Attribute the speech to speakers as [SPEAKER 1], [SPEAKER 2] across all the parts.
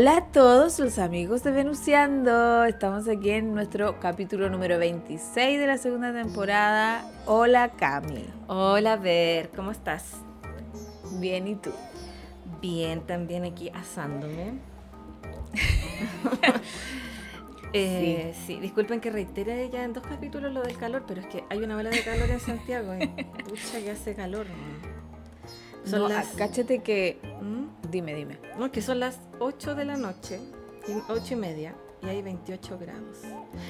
[SPEAKER 1] Hola a todos los amigos de Venuciando. Estamos aquí en nuestro capítulo número 26 de la segunda temporada. Hola Cami.
[SPEAKER 2] Hola Ver, ¿cómo estás? Bien, ¿y tú? Bien, también aquí asándome. Eh, sí. disculpen que reitere ya en dos capítulos lo del calor, pero es que hay una ola de calor en Santiago. Y, pucha, que hace calor.
[SPEAKER 1] ¿no? Son las... que... ¿Mm? Dime, dime.
[SPEAKER 2] que son las 8 de la noche, 8 y media, y hay 28 grados.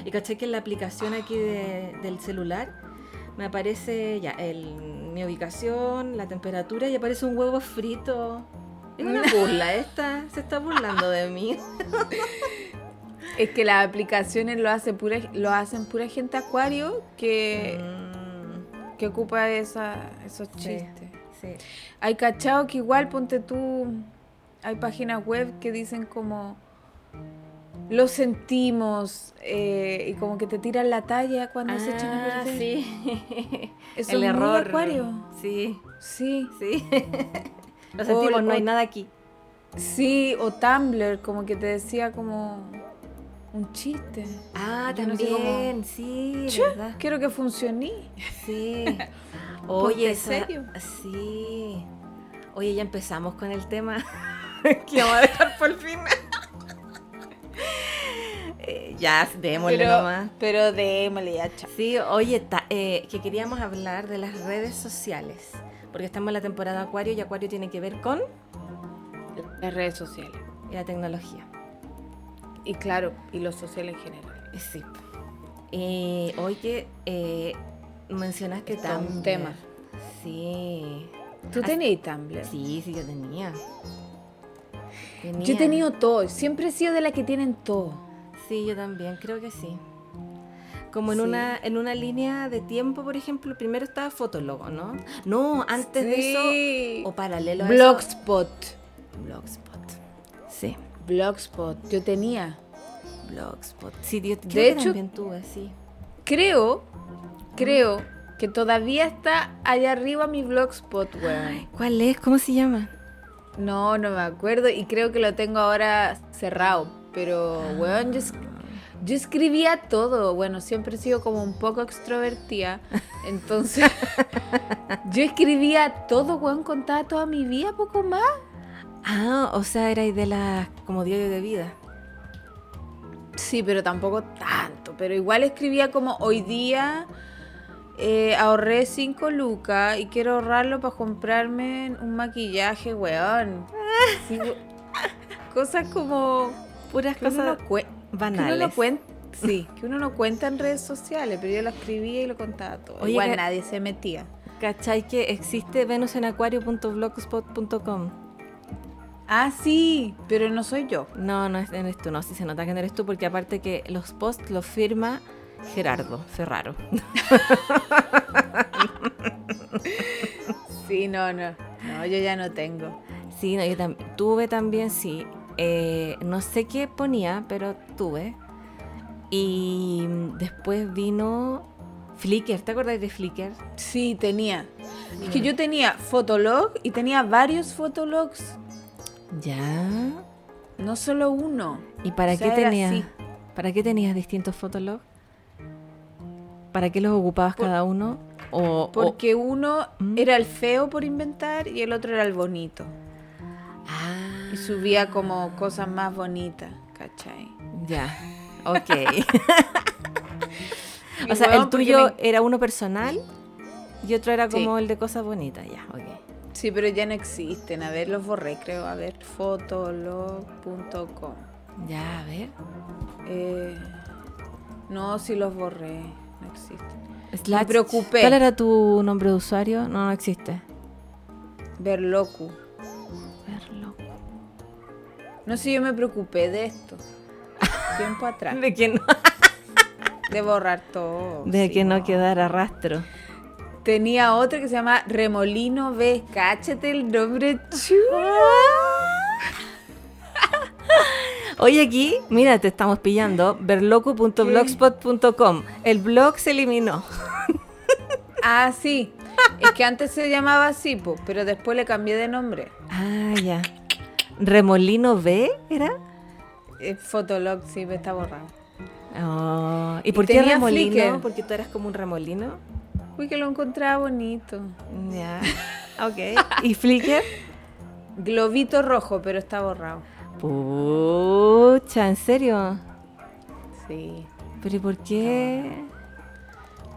[SPEAKER 2] Y caché que en la aplicación aquí del celular me aparece ya el, mi ubicación, la temperatura y aparece un huevo frito. Es una burla esta, se está burlando de mí.
[SPEAKER 1] Es que las aplicaciones lo, hace pura, lo hacen pura gente acuario que, mm. que ocupa esa, esos chistes. Hay cachao que igual, ponte tú, hay páginas web que dicen como lo sentimos eh, y como que te tiran la talla cuando se echan a ah, Sí. Es el error. acuario.
[SPEAKER 2] Sí.
[SPEAKER 1] Sí. Sí.
[SPEAKER 2] lo sentimos, no hay nada aquí.
[SPEAKER 1] Sí, o Tumblr, como que te decía como un chiste.
[SPEAKER 2] Ah, también, sí.
[SPEAKER 1] Quiero que funcione. Sí.
[SPEAKER 2] Oye, ¿En Sí. Oye, ya empezamos con el tema
[SPEAKER 1] que vamos a dejar por fin eh,
[SPEAKER 2] ya, démosle pero, nomás.
[SPEAKER 1] Pero démosle ya, chao.
[SPEAKER 2] Sí, oye, eh, que queríamos hablar de las redes sociales. Porque estamos en la temporada Acuario y Acuario tiene que ver con.
[SPEAKER 1] Las redes sociales.
[SPEAKER 2] Y la tecnología.
[SPEAKER 1] Y claro, y lo social en general.
[SPEAKER 2] Sí. y eh, oye, eh, mencionaste también. Tumblr. temas.
[SPEAKER 1] Sí. ¿Tú tenías también.
[SPEAKER 2] Sí, sí, yo tenía.
[SPEAKER 1] Yo he tenido todo. Siempre he sido de la que tienen todo.
[SPEAKER 2] Sí, yo también, creo que sí. Como en, una, en una línea de tiempo, por ejemplo, primero estaba Fotologo, ¿no? No, antes de eso, o paralelo
[SPEAKER 1] a Blogspot.
[SPEAKER 2] Blogspot.
[SPEAKER 1] Blogspot. Yo tenía.
[SPEAKER 2] Blogspot. Sí, yo,
[SPEAKER 1] creo de Creo, creo que todavía está allá arriba mi Blogspot, weón.
[SPEAKER 2] ¿Cuál es? ¿Cómo se llama?
[SPEAKER 1] No, no me acuerdo y creo que lo tengo ahora cerrado. Pero, weón, yo, escribía todo. Bueno, siempre he sido como un poco extrovertida. Entonces, yo escribía todo, weón, contaba toda mi vida, poco más.
[SPEAKER 2] Ah, o sea, era de las como diario de vida.
[SPEAKER 1] Sí, pero tampoco tanto. Pero igual escribía como hoy día eh, ahorré 5 lucas y quiero ahorrarlo para comprarme un maquillaje, weón. cosas como
[SPEAKER 2] puras cosas banales. Que uno no
[SPEAKER 1] cuenta, sí, que uno no cuenta en redes sociales, pero yo lo escribía y lo contaba todo. igual nadie se metía.
[SPEAKER 2] ¿Cachai que existe venusenacuario.blogspot.com?
[SPEAKER 1] Ah, sí, pero no soy yo.
[SPEAKER 2] No, no eres tú, no, sí se nota que no eres tú, porque aparte que los posts los firma Gerardo Ferraro.
[SPEAKER 1] sí, no, no, no, yo ya no tengo.
[SPEAKER 2] Sí, no, yo tuve también, sí, eh, no sé qué ponía, pero tuve. Y después vino Flickr, ¿te acordáis de Flickr?
[SPEAKER 1] Sí, tenía. Es que mm. yo tenía Fotolog y tenía varios Fotologs.
[SPEAKER 2] Ya.
[SPEAKER 1] No solo uno.
[SPEAKER 2] ¿Y para qué tenías? ¿Para qué tenías distintos fotologs? ¿Para qué los ocupabas cada uno?
[SPEAKER 1] O, porque uno mm. era el feo por inventar y el otro era el bonito. Ah. Y subía como cosas más bonitas, ¿cachai?
[SPEAKER 2] Ya, ok. o sea, el tuyo era uno personal y otro era como el de cosas bonitas, ya, ok.
[SPEAKER 1] Sí, pero ya no existen. A ver, los borré, creo. A ver, fotolog.com.
[SPEAKER 2] Ya, a ver. Eh,
[SPEAKER 1] no, sí los borré. No existen.
[SPEAKER 2] Slash. Me
[SPEAKER 1] preocupé.
[SPEAKER 2] ¿Cuál era tu nombre de usuario? No, no existe.
[SPEAKER 1] Verlocu.
[SPEAKER 2] Verlocu.
[SPEAKER 1] No sé, yo me preocupé de esto. Tiempo atrás.
[SPEAKER 2] de que no.
[SPEAKER 1] de borrar todo.
[SPEAKER 2] De que no, no quedara rastro.
[SPEAKER 1] Tenía otro que se llama Remolino B. Cáchate el nombre chulo.
[SPEAKER 2] Oye, aquí, mira, te estamos pillando. Verloco.blogspot.com. El blog se eliminó.
[SPEAKER 1] Ah, sí. Es que antes se llamaba así, pero después le cambié de nombre.
[SPEAKER 2] Ah, ya. ¿Remolino B era?
[SPEAKER 1] Eh, Fotolog, sí, está borrado.
[SPEAKER 2] Oh, ¿Y, por qué remolino? Porque tú eras como un remolino
[SPEAKER 1] que lo encontraba bonito.
[SPEAKER 2] Ya. Ok. ¿Y Flickr?
[SPEAKER 1] Globito rojo, pero está borrado.
[SPEAKER 2] Pucha, ¿en serio?
[SPEAKER 1] Sí.
[SPEAKER 2] ¿Pero por qué?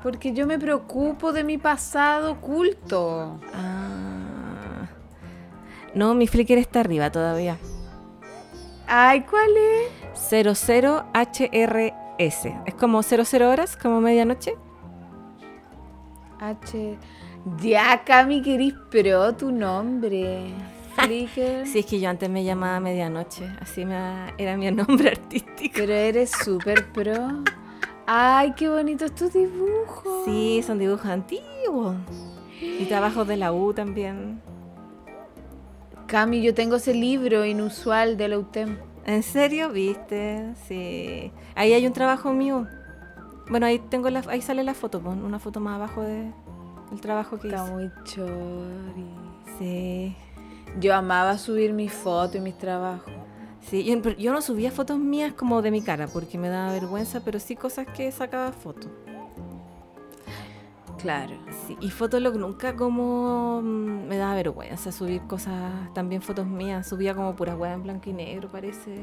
[SPEAKER 1] Porque yo me preocupo de mi pasado oculto. Ah.
[SPEAKER 2] No, mi Flickr está arriba todavía.
[SPEAKER 1] Ay, ¿cuál es?
[SPEAKER 2] 00HRS. Es como 00 horas, como medianoche.
[SPEAKER 1] H. Ya, Cami, querís pro tu nombre. Flicker.
[SPEAKER 2] sí, es que yo antes me llamaba Medianoche, así era mi nombre artístico.
[SPEAKER 1] Pero eres súper pro. Ay, qué bonitos tus dibujos.
[SPEAKER 2] Sí, son dibujos antiguos. Y trabajos de la U también.
[SPEAKER 1] Cami, yo tengo ese libro inusual de la UTEM.
[SPEAKER 2] ¿En serio? ¿Viste? Sí. Ahí hay un trabajo mío. Bueno, ahí tengo la, ahí sale la foto, pon una foto más abajo de el trabajo que
[SPEAKER 1] Está hice. muy chori.
[SPEAKER 2] Sí.
[SPEAKER 1] Yo amaba subir mis fotos y mis trabajos.
[SPEAKER 2] Sí, yo, no subía fotos mías como de mi cara porque me daba vergüenza, pero sí cosas que sacaba fotos.
[SPEAKER 1] Claro.
[SPEAKER 2] Sí, y Fotolog nunca como mm, me daba vergüenza subir cosas, también fotos mías. Subía como pura weas en blanco y negro, parece.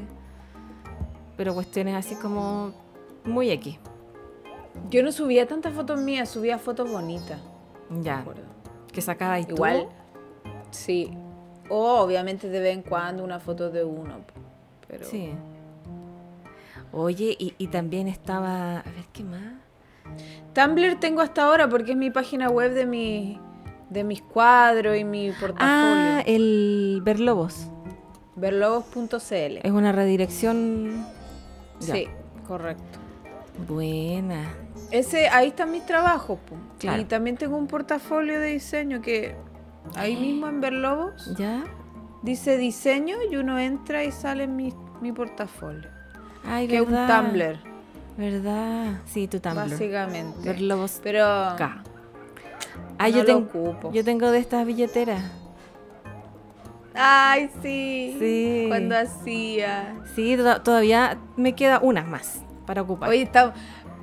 [SPEAKER 2] Pero cuestiones así como muy X.
[SPEAKER 1] Yo no subía tantas fotos mías, subía fotos bonitas.
[SPEAKER 2] Ya. Que sacaba Igual.
[SPEAKER 1] Sí. O obviamente de vez en cuando una foto de uno. Pero... Sí.
[SPEAKER 2] Oye, y, también estaba. A ver qué más.
[SPEAKER 1] Tumblr tengo hasta ahora porque es mi página web de mi de mis cuadros y mi portafolio.
[SPEAKER 2] Ah, el Verlobos.
[SPEAKER 1] Verlobos.cl.
[SPEAKER 2] Es una redirección.
[SPEAKER 1] Sí, correcto.
[SPEAKER 2] Buena.
[SPEAKER 1] Ese, ahí está mi trabajo. Y también tengo un portafolio de diseño que ahí mismo en Verlobos ¿Ya? dice diseño y uno entra y sale mi, portafolio. Ay, que es un Tumblr.
[SPEAKER 2] ¿Verdad? Sí, tu Tumblr.
[SPEAKER 1] Básicamente.
[SPEAKER 2] Verlobos.
[SPEAKER 1] Pero.
[SPEAKER 2] Ah, yo, tengo yo tengo de estas billeteras.
[SPEAKER 1] Ay, sí. Sí. Cuando hacía.
[SPEAKER 2] Sí, todavía me queda unas más para ocupar.
[SPEAKER 1] Oye, está,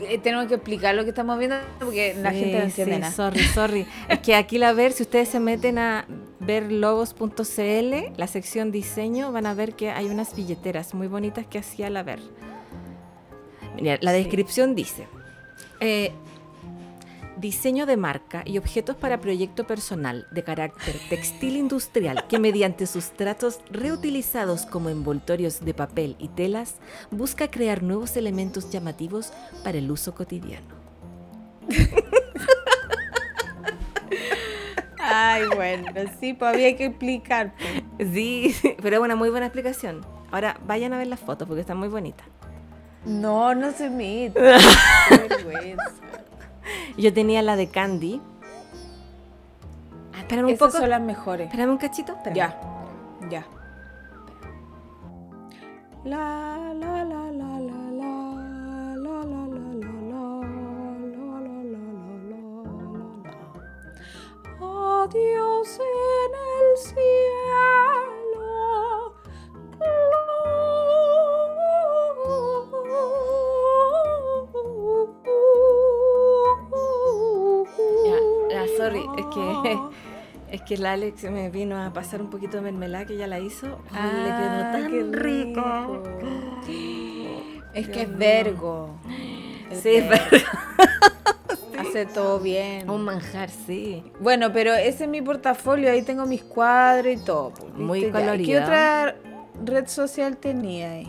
[SPEAKER 1] eh, tenemos que explicar lo que estamos viendo porque la gente no entiende
[SPEAKER 2] nada. Sorry, sorry. es que aquí la ver, si ustedes se meten a ver logos.cl, la sección diseño, van a ver que hay unas billeteras muy bonitas que hacía la ver. la descripción dice. Eh, diseño de marca y objetos para proyecto personal de carácter textil industrial que mediante sustratos reutilizados como envoltorios de papel y telas busca crear nuevos elementos llamativos para el uso cotidiano.
[SPEAKER 1] Ay, bueno, sí, pues había que explicar.
[SPEAKER 2] Pues. Sí, pero una muy buena explicación. Ahora vayan a ver las fotos porque están muy bonitas.
[SPEAKER 1] No, no se me.
[SPEAKER 2] Yo tenía la de Candy.
[SPEAKER 1] un poco. son las mejores.
[SPEAKER 2] Espérame un cachito.
[SPEAKER 1] Ya, ya. La, la, la, la, la, que la Alex me vino a pasar un poquito de mermelada que ya la hizo. Ah, le quedó ah, tan rico. Es que es Vergo.
[SPEAKER 2] Sí, vergo.
[SPEAKER 1] Hace todo bien.
[SPEAKER 2] Un manjar, sí.
[SPEAKER 1] Bueno, pero ese es mi portafolio. Ahí tengo mis cuadros y todo.
[SPEAKER 2] Pues, muy colorido.
[SPEAKER 1] ¿Qué otra red social tenía ahí?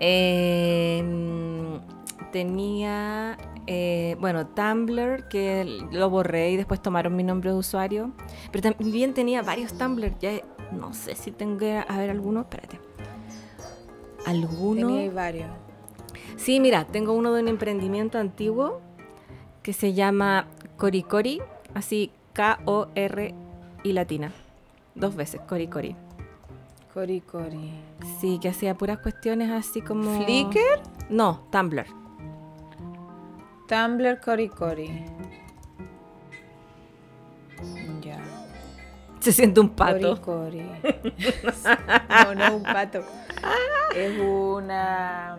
[SPEAKER 2] Em, tenía eh, bueno, Tumblr, que lo borré y después tomaron mi nombre de usuario. Pero también tenía varios Tumblr, ya no sé si tengo que haber alguno, espérate.
[SPEAKER 1] ¿Alguno? Tenía varios.
[SPEAKER 2] Sí, mira, tengo uno de un emprendimiento antiguo que se llama Cori, así K-O-R y latina. Dos veces, Coricori. Cori. Sí, que hacía puras cuestiones así como...
[SPEAKER 1] ¿Flickr?
[SPEAKER 2] No, Tumblr.
[SPEAKER 1] Tumblr Cori Cori.
[SPEAKER 2] Ya. Se siente un pato. Cori
[SPEAKER 1] no, no un pato. Es una.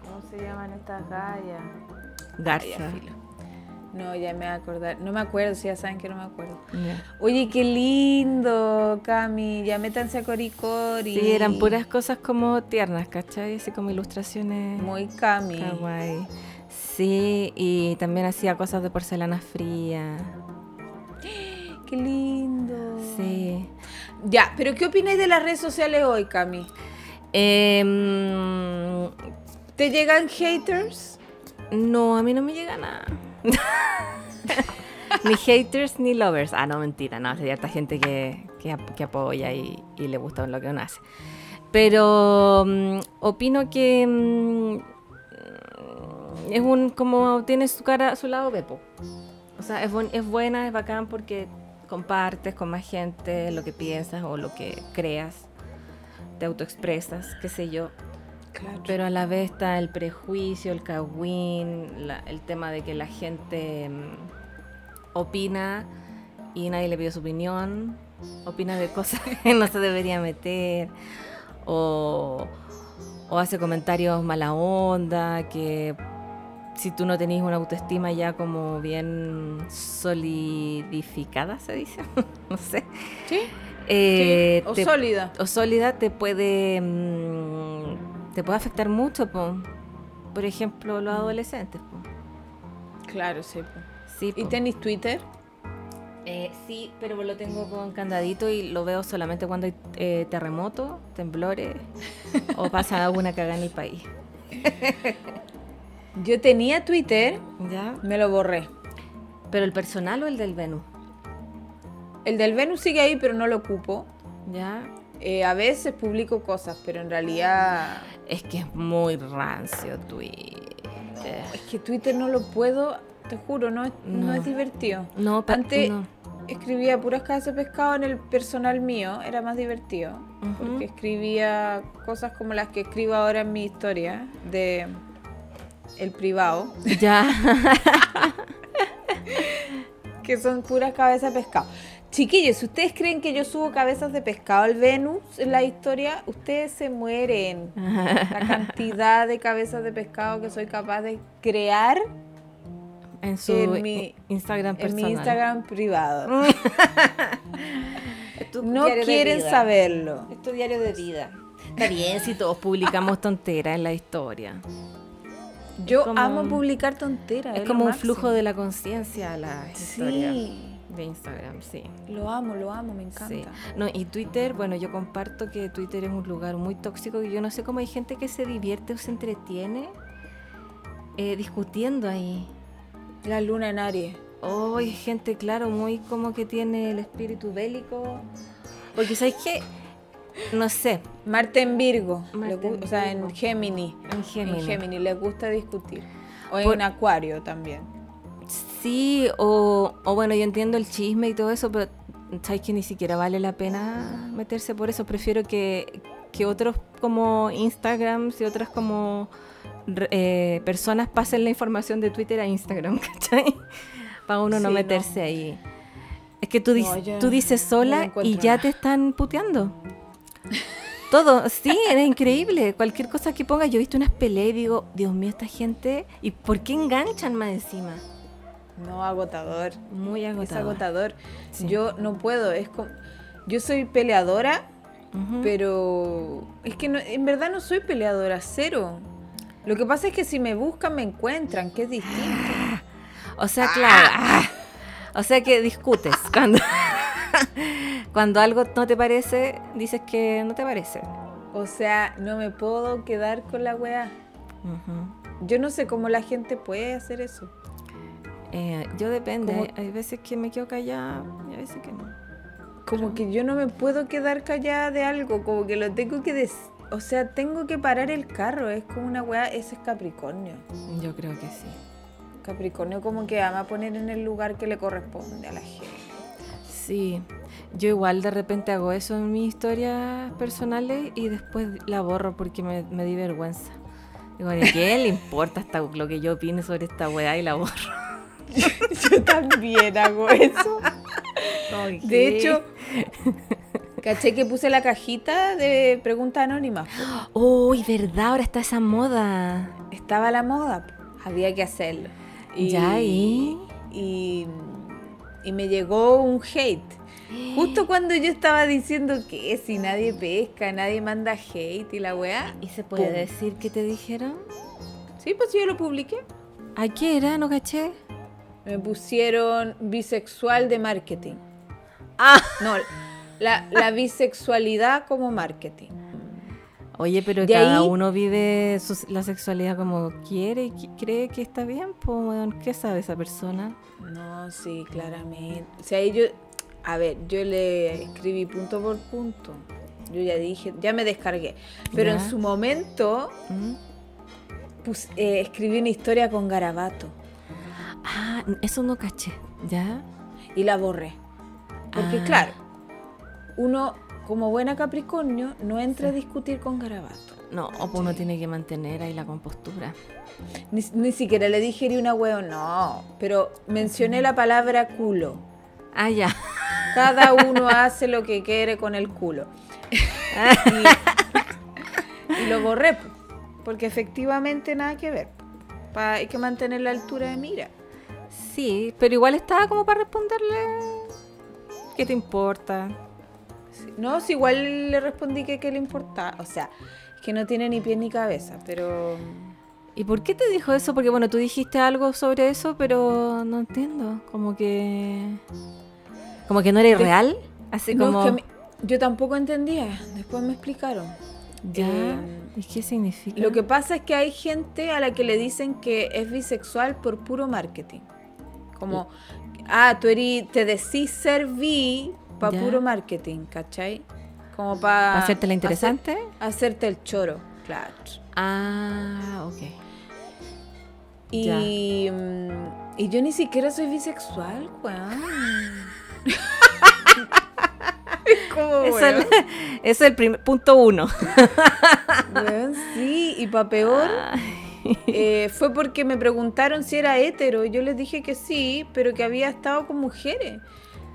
[SPEAKER 1] ¿Cómo se llaman estas gallas?
[SPEAKER 2] Garza.
[SPEAKER 1] No, ya me a acordar. No me acuerdo, si ya saben que no me acuerdo. Oye, qué lindo, Cami. Ya métanse a Cori
[SPEAKER 2] Sí, eran puras cosas como tiernas, ¿cachai? Así como ilustraciones.
[SPEAKER 1] Muy Cami.
[SPEAKER 2] guay Sí, y también hacía cosas de porcelana fría.
[SPEAKER 1] ¡Qué lindo!
[SPEAKER 2] Sí.
[SPEAKER 1] Ya, pero ¿qué opináis de las redes sociales hoy, Cami? Em, ¿Te llegan haters?
[SPEAKER 2] No, a mí no me llega nada. ni haters ni lovers. Ah, no, mentira, no, hay harta gente que, apoya y, le gusta lo que uno hace. Pero mm, opino que mm, es un como tiene su cara a su lado Beppo O sea, es, es buena, es bacán porque compartes con más gente lo que piensas o lo que creas, te autoexpresas, qué sé yo. Pero a la vez está el prejuicio, el cagüín, el tema de que la gente mm, opina y nadie le pide su opinión, opina de cosas que no se debería meter, o, o hace comentarios mala onda, que si tú no tenés una autoestima ya como bien solidificada, se dice, no sé. Sí.
[SPEAKER 1] Eh, o sólida.
[SPEAKER 2] O sólida te puede, mm, te puede afectar mucho, por ejemplo, los adolescentes.
[SPEAKER 1] Claro, sí. sí ¿Y tenés Twitter?
[SPEAKER 2] Eh, sí, pero lo tengo con candadito y lo veo solamente cuando hay eh, terremotos, temblores o pasa alguna cagada en el país.
[SPEAKER 1] Yo tenía Twitter, ¿Ya? me lo borré.
[SPEAKER 2] ¿Pero el personal o el del Venus?
[SPEAKER 1] El del Venus sigue ahí, pero no lo ocupo.
[SPEAKER 2] ¿Ya?
[SPEAKER 1] Eh, a veces publico cosas, pero en realidad...
[SPEAKER 2] Es que es muy rancio Twitter.
[SPEAKER 1] es que Twitter no lo puedo, te juro, no es, no. es divertido. No, Antes escribía puras casas de pescado en el personal mío, era más divertido. Porque escribía cosas como las que escribo ahora en mi historia, de el privado. Ya. que son puras cabezas de pescado. Chiquillos, si ustedes creen que yo subo cabezas de pescado al Venus en la historia, ustedes se mueren. La cantidad de cabezas de pescado que soy capaz de crear
[SPEAKER 2] en mi, Instagram personal.
[SPEAKER 1] En mi Instagram privado. no quieren saberlo.
[SPEAKER 2] Es tu diario de vida. Está bien si todos publicamos tonteras en la historia.
[SPEAKER 1] Yo amo publicar tonteras.
[SPEAKER 2] Es, como
[SPEAKER 1] un
[SPEAKER 2] flujo de la conciencia la historia. De Instagram, sí.
[SPEAKER 1] Lo amo, lo amo, me encanta.
[SPEAKER 2] No, y Twitter, bueno, yo comparto que Twitter es un lugar muy tóxico y yo no sé cómo hay gente que se divierte o se entretiene eh, discutiendo ahí.
[SPEAKER 1] La luna en Aries.
[SPEAKER 2] Oh, hay gente, claro, muy como que tiene el espíritu bélico. Porque, ¿sabes qué? No sé.
[SPEAKER 1] Marte en Virgo, o sea, en Géminis. En Géminis. les gusta discutir. O en Acuario también.
[SPEAKER 2] Sí, o, bueno, yo entiendo el chisme y todo eso, pero sabes que ni siquiera vale la pena meterse por eso. Prefiero que, otros como Instagram y otras como eh, personas pasen la información de Twitter a Instagram, ¿cachai? Para uno no meterse ahí. Es que tú, dices, tú dices sola y ya te están puteando. Todo, sí, era increíble. Cualquier cosa que ponga, yo he visto unas peleas y digo, Dios mío, esta gente, ¿y por qué enganchan más encima?
[SPEAKER 1] No, agotador. Muy agotador. Yo no puedo, es como... Yo soy peleadora, pero es que en verdad no soy peleadora, cero. Lo que pasa es que si me buscan, me encuentran, que es distinto. O
[SPEAKER 2] sea, claro. Ah, ah. O sea que discutes cuando... Cuando algo no te parece, dices que no te parece.
[SPEAKER 1] O sea, no me puedo quedar con la weá. Yo no sé cómo la gente puede hacer eso.
[SPEAKER 2] Eh, yo depende. Hay, veces que me quedo callada y a veces que no.
[SPEAKER 1] Como que yo no me puedo quedar callada de algo, como que lo tengo que decir. O sea, tengo que parar el carro, es como una weá, ese es Capricornio.
[SPEAKER 2] Yo creo que sí.
[SPEAKER 1] Capricornio como que ama poner en el lugar que le corresponde a la gente.
[SPEAKER 2] Sí, yo igual de repente hago eso en mis historias personales y después la borro porque me, di vergüenza. Digo, ¿a qué le importa hasta lo que yo opine sobre esta weá y la borro?
[SPEAKER 1] yo, también hago eso. De hecho, caché que puse la cajita de preguntas anónimas.
[SPEAKER 2] Uy, verdad, ahora está esa moda.
[SPEAKER 1] Estaba la moda, había que hacerlo.
[SPEAKER 2] Y, ya,
[SPEAKER 1] ¿y? y y me llegó un hate. Justo cuando yo estaba diciendo que si nadie pesca, nadie manda hate y la weá.
[SPEAKER 2] ¿Y se puede decir qué te dijeron?
[SPEAKER 1] Sí, pues yo lo publiqué.
[SPEAKER 2] ¿A qué era? No caché.
[SPEAKER 1] Me pusieron bisexual de marketing. Ah. No, la, la bisexualidad como marketing.
[SPEAKER 2] Oye, pero cada uno vive la sexualidad como quiere y cree que está bien, pues, ¿qué sabe esa persona?
[SPEAKER 1] No, sí, claramente. O sea, yo, a ver, yo le escribí punto por punto. Yo ya dije, ya me descargué. Pero en su momento, pues, escribí una historia con garabato.
[SPEAKER 2] Ah, eso no caché, ¿ya?
[SPEAKER 1] Y la borré. Porque, ah. claro, uno como buena Capricornio, no entres a discutir con Garabato.
[SPEAKER 2] No, o pues uno tiene que mantener ahí la compostura.
[SPEAKER 1] Ni, siquiera le dije ni una hueón, no. Pero mencioné la palabra culo.
[SPEAKER 2] Ah, ya.
[SPEAKER 1] Cada uno hace lo que quiere con el culo. Y, lo borré, porque efectivamente nada que ver. hay que mantener la altura de mira.
[SPEAKER 2] Sí, pero igual estaba como para responderle.
[SPEAKER 1] ¿Qué te importa? No, igual le respondí que le importa O sea, que no tiene ni pie ni cabeza, pero... Mm.
[SPEAKER 2] ¿Y por qué te dijo eso? Porque bueno, tú dijiste algo sobre eso, pero no entiendo. Como que... Como que no era real. Así como...
[SPEAKER 1] yo tampoco entendía. Después me explicaron.
[SPEAKER 2] Ya. Eh, ¿Y qué significa?
[SPEAKER 1] Lo que pasa es que hay gente a la que le dicen que es bisexual por puro marketing. Como, ah, tú eres, te decís ser bi, para puro marketing, ¿cachai? Como
[SPEAKER 2] para... ¿Hacerte la interesante?
[SPEAKER 1] hacerte el choro, claro.
[SPEAKER 2] Ah, ok.
[SPEAKER 1] Y, mm, y yo ni siquiera soy bisexual, weón. es, el,
[SPEAKER 2] es el primer, punto uno.
[SPEAKER 1] sí, y para peor, eh, fue porque me preguntaron si era hétero. Y yo les dije que sí, pero que había estado con mujeres.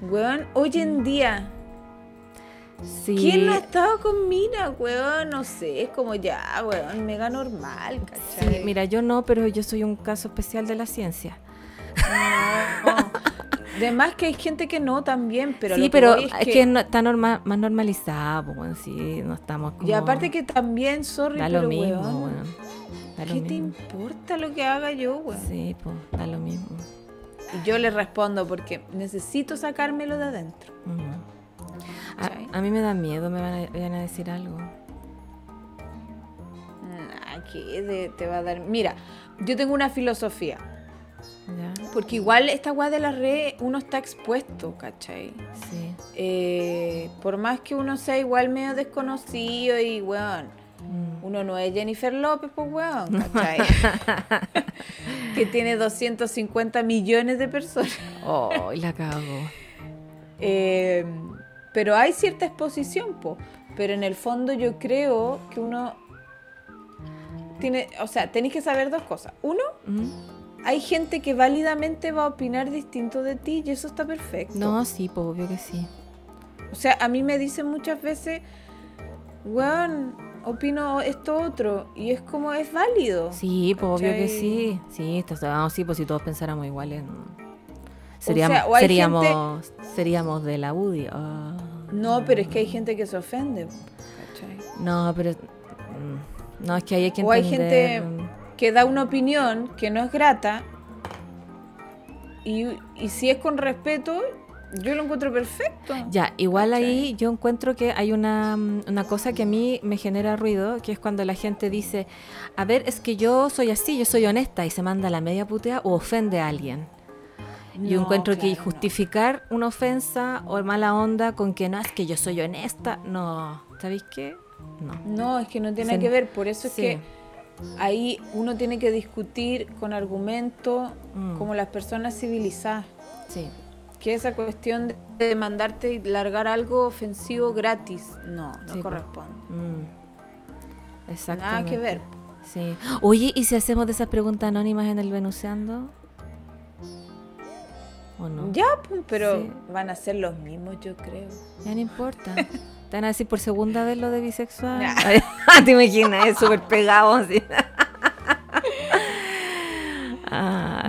[SPEAKER 1] Weón, hoy en mm. día. ¿Quién no ha estado con mina, weón? No sé, es como ya, weón, mega normal,
[SPEAKER 2] mira, yo no, pero yo soy un caso especial de la ciencia.
[SPEAKER 1] Además ah, oh. que hay gente que no también, pero
[SPEAKER 2] sí, pero es, que, no, está más normalizado pues, Weón, sí, no estamos
[SPEAKER 1] como... Y aparte que también, sorry,
[SPEAKER 2] da pero
[SPEAKER 1] lo
[SPEAKER 2] mismo, weón,
[SPEAKER 1] ¿Qué te importa lo que haga yo, weón?
[SPEAKER 2] Sí, pues, da lo mismo.
[SPEAKER 1] Y yo le respondo porque necesito sacármelo de adentro.
[SPEAKER 2] a, mí me da miedo, me van a, decir algo.
[SPEAKER 1] ¿Qué te va a dar. Mira, yo tengo una filosofía. Porque igual esta weá de la red uno está expuesto, ¿cachai? Sí. Eh, por más que uno sea igual medio desconocido y weón. Bueno, Mm. Uno no es Jennifer López, pues weón, que tiene 250 millones de personas.
[SPEAKER 2] oh, la cago. Eh,
[SPEAKER 1] pero hay cierta exposición, po. Pero en el fondo yo creo que uno tiene, o sea, tenéis que saber dos cosas. Uno, mm. hay gente que válidamente va a opinar distinto de ti y eso está perfecto.
[SPEAKER 2] No, sí, pues obvio que sí.
[SPEAKER 1] O sea, a mí me dicen muchas veces, weón, opino esto otro. Y es como, es válido.
[SPEAKER 2] Sí, pues obvio que sí. Sí, sí, pues si todos pensáramos iguales. Seríamos, seríamos, seríamos de la UDI. Ah.
[SPEAKER 1] No, pero es que hay gente que se ofende.
[SPEAKER 2] No, pero. Mm, no, es que
[SPEAKER 1] hay
[SPEAKER 2] O
[SPEAKER 1] hay gente que da una opinión que no es grata. Y, y si es con respeto, yo lo encuentro perfecto.
[SPEAKER 2] Ya, igual ahí yo encuentro que hay mm, una, cosa que a mí me genera ruido, que es cuando la gente dice, a ver, es que yo soy así, yo soy honesta, y se manda la media putea o ofende a alguien. yo encuentro que justificar una ofensa o mala onda con que no, es que yo soy honesta, no, ¿sabéis qué?
[SPEAKER 1] No. No, es que no tiene que ver, por eso es que ahí uno tiene que discutir con argumento mm. como las personas civilizadas. Sí que esa cuestión de mandarte y largar algo ofensivo gratis, no, no corresponde. Mm. Nada que ver.
[SPEAKER 2] Sí. Oye, ¿y si hacemos de esas preguntas anónimas en el Venuseando?
[SPEAKER 1] ¿O no? Ya, pero van a ser los mismos, yo creo.
[SPEAKER 2] Ya no importa. Te van a decir por segunda vez lo de bisexual. Ah, te imaginas, es súper pegado. No,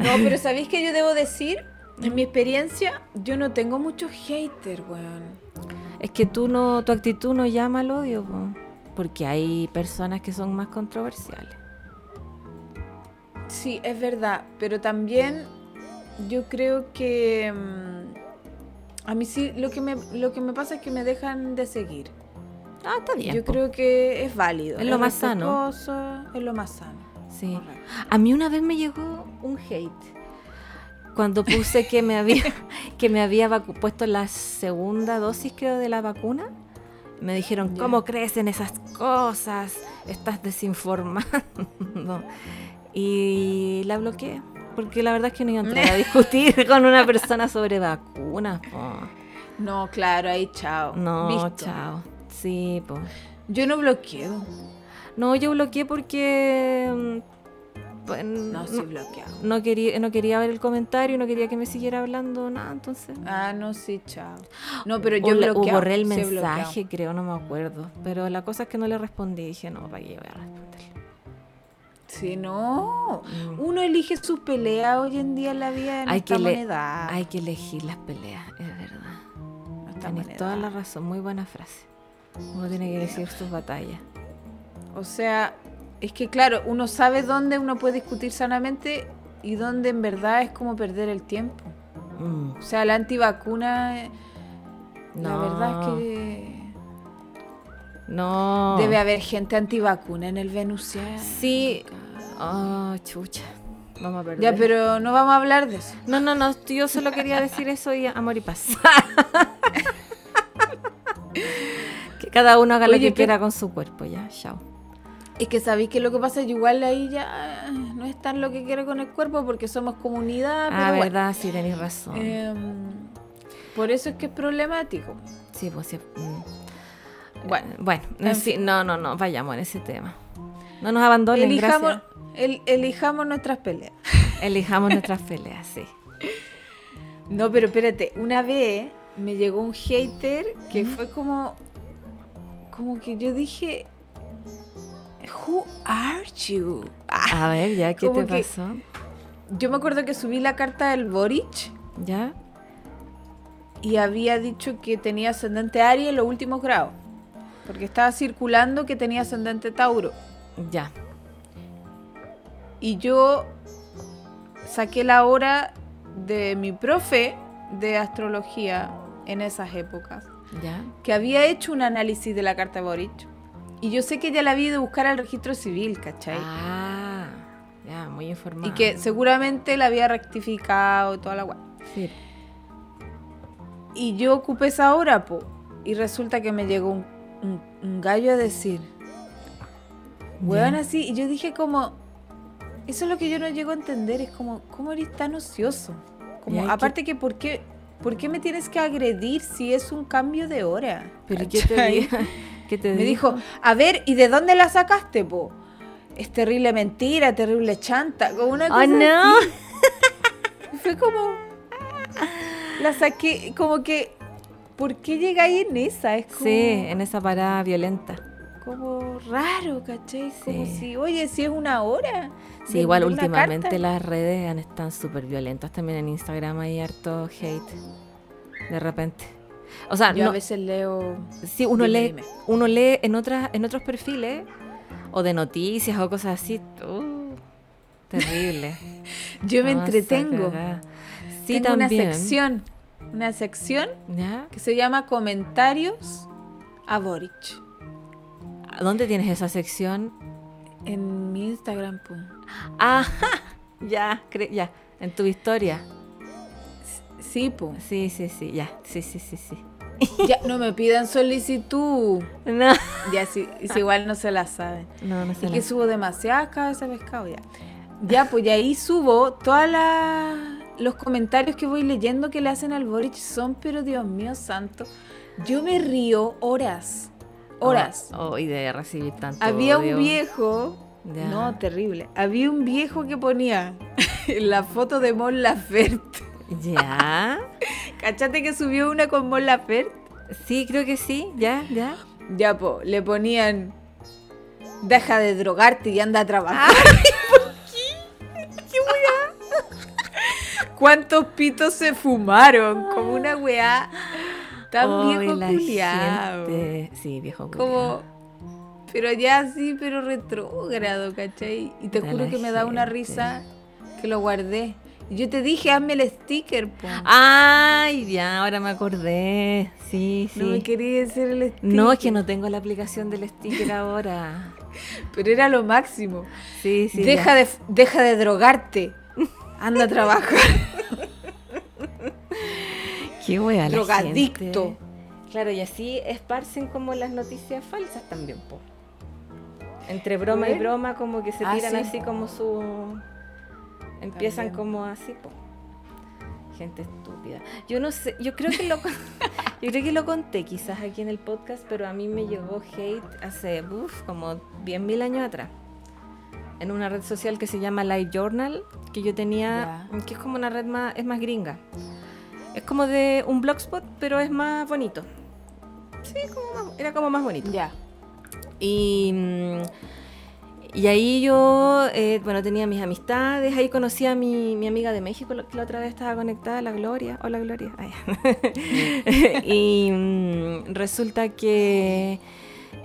[SPEAKER 1] pero ¿sabéis que yo debo decir? En mi experiencia, yo no tengo muchos haters, weón.
[SPEAKER 2] Es que tú no, tu actitud no llama al odio, weón. porque hay personas que son más controversiales.
[SPEAKER 1] Sí, es verdad, pero también yo creo que mm, a mí sí lo que me lo que me pasa es que me dejan de seguir. Ah, está bien. Yo creo que es válido. Es lo más sano. Es
[SPEAKER 2] lo más sano. Sí. A mí una vez me llegó un hate cuando puse que me había, que me había puesto la segunda dosis, creo, de la vacuna, me dijeron, ¿cómo crecen esas cosas? Estás desinformando. Y la bloqueé, porque la verdad es que no iba a entrar a discutir con una persona sobre vacunas.
[SPEAKER 1] No, claro, ahí chao.
[SPEAKER 2] No, chao. Sí, pues.
[SPEAKER 1] Yo no bloqueo.
[SPEAKER 2] No, yo bloqueé porque
[SPEAKER 1] mm, pues, no, sí, bloqueado. No quería,
[SPEAKER 2] no quería ver el comentario, no quería que me siguiera hablando, nada, entonces.
[SPEAKER 1] Ah, no, sí, chao. No, pero yo o
[SPEAKER 2] borré el mensaje, creo, no me acuerdo. Pero la cosa es que no le respondí, dije, no, para qué voy a responderle.
[SPEAKER 1] Sí, no. Uno elige sus peleas hoy en día en la vida en hay Hay
[SPEAKER 2] que elegir las peleas, es verdad. Tienes toda la razón, muy buena frase. Uno tiene que elegir sus batallas.
[SPEAKER 1] O sea, es que claro, uno sabe dónde uno puede discutir sanamente y dónde en verdad es como perder el tiempo. Mm. O sea, la antivacuna, eh, no. la verdad es que...
[SPEAKER 2] No.
[SPEAKER 1] Debe haber gente antivacuna en el Venusiano.
[SPEAKER 2] Sí. Ah, chucha. Vamos a perder. Ya,
[SPEAKER 1] pero no vamos a hablar de eso. No,
[SPEAKER 2] no, no. Yo solo quería decir eso y amor y paz. que cada uno haga lo que quiera con su cuerpo, ya. Chao.
[SPEAKER 1] Es que sabéis que lo que pasa es que igual ahí ya ah, no es tan lo que quiero con el cuerpo porque somos comunidad. ah,
[SPEAKER 2] verdad, sí, tenéis razón. Em,
[SPEAKER 1] por eso es que es problemático.
[SPEAKER 2] Sí, pues sí. Mm. Bueno, bueno no, no, no, vayamos en ese tema. No nos abandonen,
[SPEAKER 1] Elijamos, elijamos nuestras peleas.
[SPEAKER 2] Elijamos nuestras peleas, sí.
[SPEAKER 1] No, pero espérate, una vez me llegó un hater que fue como, como que yo dije, Who are you?
[SPEAKER 2] Ah, a ver, ya, ¿qué te pasó?
[SPEAKER 1] Yo me acuerdo que subí la carta del Boric.
[SPEAKER 2] ¿Ya?
[SPEAKER 1] Y había dicho que tenía ascendente Aries en los últimos grados. Porque estaba circulando que tenía ascendente Tauro.
[SPEAKER 2] Ya.
[SPEAKER 1] Y yo saqué la hora de mi profe de astrología en esas épocas. ¿Ya? Que había hecho un análisis de la carta de Boric y yo sé que ya la había a buscar al registro civil, ¿cachai?
[SPEAKER 2] Ah, ya, muy informada.
[SPEAKER 1] Y que seguramente la había rectificado y toda la guay. Sí. Y yo ocupé esa hora, po. Y resulta que me llegó un, gallo a decir, huevan así. Y yo dije como, eso es lo que yo no llego a entender, es como, ¿cómo eres tan ocioso? Como, aparte que, ¿por qué ¿por me tienes que agredir si es un cambio de hora?
[SPEAKER 2] Pero ¿qué te digo? me
[SPEAKER 1] dijo? a ver, ¿y de dónde la sacaste, po? Es terrible mentira, terrible chanta, como una ah,
[SPEAKER 2] no.
[SPEAKER 1] Fue como. La saqué, como que. ¿Por qué llega ahí en esa? sí,
[SPEAKER 2] en esa parada violenta.
[SPEAKER 1] Como raro, ¿cachai? Como si, oye, si es una hora.
[SPEAKER 2] Sí, igual últimamente las redes están súper violentas. También en Instagram hay harto hate. De repente. O sea, yo a
[SPEAKER 1] veces leo.
[SPEAKER 2] Sí, uno lee, uno lee en en otros perfiles o de noticias o cosas así. Uh, terrible.
[SPEAKER 1] yo me entretengo. Sí, también. una sección, una sección que se llama comentarios a Boric.
[SPEAKER 2] ¿Dónde tienes esa sección?
[SPEAKER 1] En mi Instagram.
[SPEAKER 2] Ah, ya, ya, en tu historia.
[SPEAKER 1] Sí, pues.
[SPEAKER 2] Sí, sí, sí, ya. Sí, sí, sí, sí.
[SPEAKER 1] Ya, no me pidan solicitud. No. Ya, si, igual no se la saben. No, no se Es que subo demasiadas cabezas de pescado ya. Ya, pues y ahí subo todas los comentarios que voy leyendo que le hacen al Boric son, pero Dios mío santo, yo me río horas, horas.
[SPEAKER 2] Oh, oh de recibir tanto
[SPEAKER 1] Había un viejo, no, terrible, había un viejo que ponía la foto de Mon Laferte
[SPEAKER 2] ya.
[SPEAKER 1] ¿Cachate que subió una con Mon
[SPEAKER 2] Sí, creo que sí, ya, ya.
[SPEAKER 1] Ya, po, le ponían. Deja de drogarte y anda a trabajar.
[SPEAKER 2] ¿Por qué?
[SPEAKER 1] ¿Qué weá? ¿Cuántos pitos se fumaron? Como una weá tan oh, viejo
[SPEAKER 2] Sí, viejo
[SPEAKER 1] Como. Pero ya sí, pero retrógrado, ¿cachai? Y te juro que me da una risa que lo guardé. Yo te dije, hazme el sticker. Po.
[SPEAKER 2] Ay, ya, ahora me acordé.
[SPEAKER 1] Sí,
[SPEAKER 2] sí. No
[SPEAKER 1] me quería decir el sticker.
[SPEAKER 2] No, es que no tengo la aplicación del sticker ahora.
[SPEAKER 1] Pero era lo máximo. Sí, sí. Deja, de, deja de drogarte. Anda a trabajar.
[SPEAKER 2] Qué wea, Drogadicto.
[SPEAKER 1] Claro, y así esparcen como las noticias falsas también, po. Entre broma y broma, como que se ah, tiran así como su Empiezan como así, po. Gente estúpida. Yo no sé, yo creo que lo yo creo que lo conté quizás aquí en el podcast, pero a mí me llegó hate hace uff, como 10.000 años atrás. En una red social que se llama Live Journal, que yo tenía, que es como una red más, es más gringa. Es como de un blogspot, pero es más bonito. Sí, como era como más bonito. Ya.
[SPEAKER 2] Y mm, y ahí yo, eh, bueno, tenía mis amistades, ahí conocí a mi, mi amiga de México, que la otra vez estaba conectada, la Gloria, hola Gloria. y mm, resulta que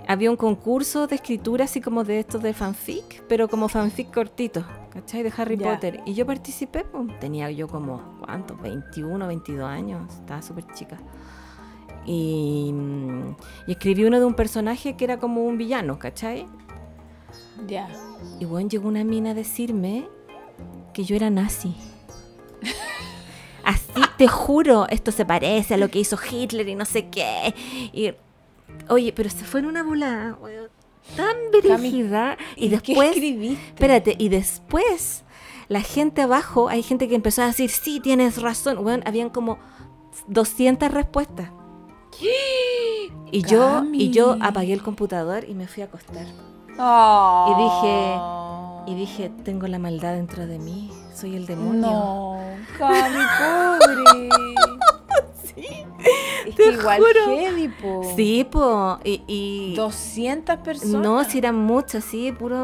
[SPEAKER 2] había un concurso de escritura así como de estos de fanfic, pero como fanfic cortito, ¿cachai? De Harry Potter. Y yo participé, pues, tenía yo como, ¿cuántos? 21, 22 años, estaba súper chica. Y, mm, y, escribí uno de un personaje que era como un villano, ¿cachai? Y bueno, llegó una mina a decirme que yo era nazi. Así, te juro, esto se parece a lo que hizo Hitler y no sé qué. oye, pero se fue en una volada, tan brígida. Y después... Espérate, y después la gente abajo, hay gente que empezó a decir, sí, tienes razón. Bueno, habían como 200 respuestas. Y yo, y yo apagué el computador y me fui a acostar.
[SPEAKER 1] Y
[SPEAKER 2] dije, y dije, tengo la maldad dentro de mí, soy el demonio. No,
[SPEAKER 1] Cami, sí. Es igual juro.
[SPEAKER 2] Sí, po.
[SPEAKER 1] Y, 200 personas.
[SPEAKER 2] No, si eran muchas, sí, puro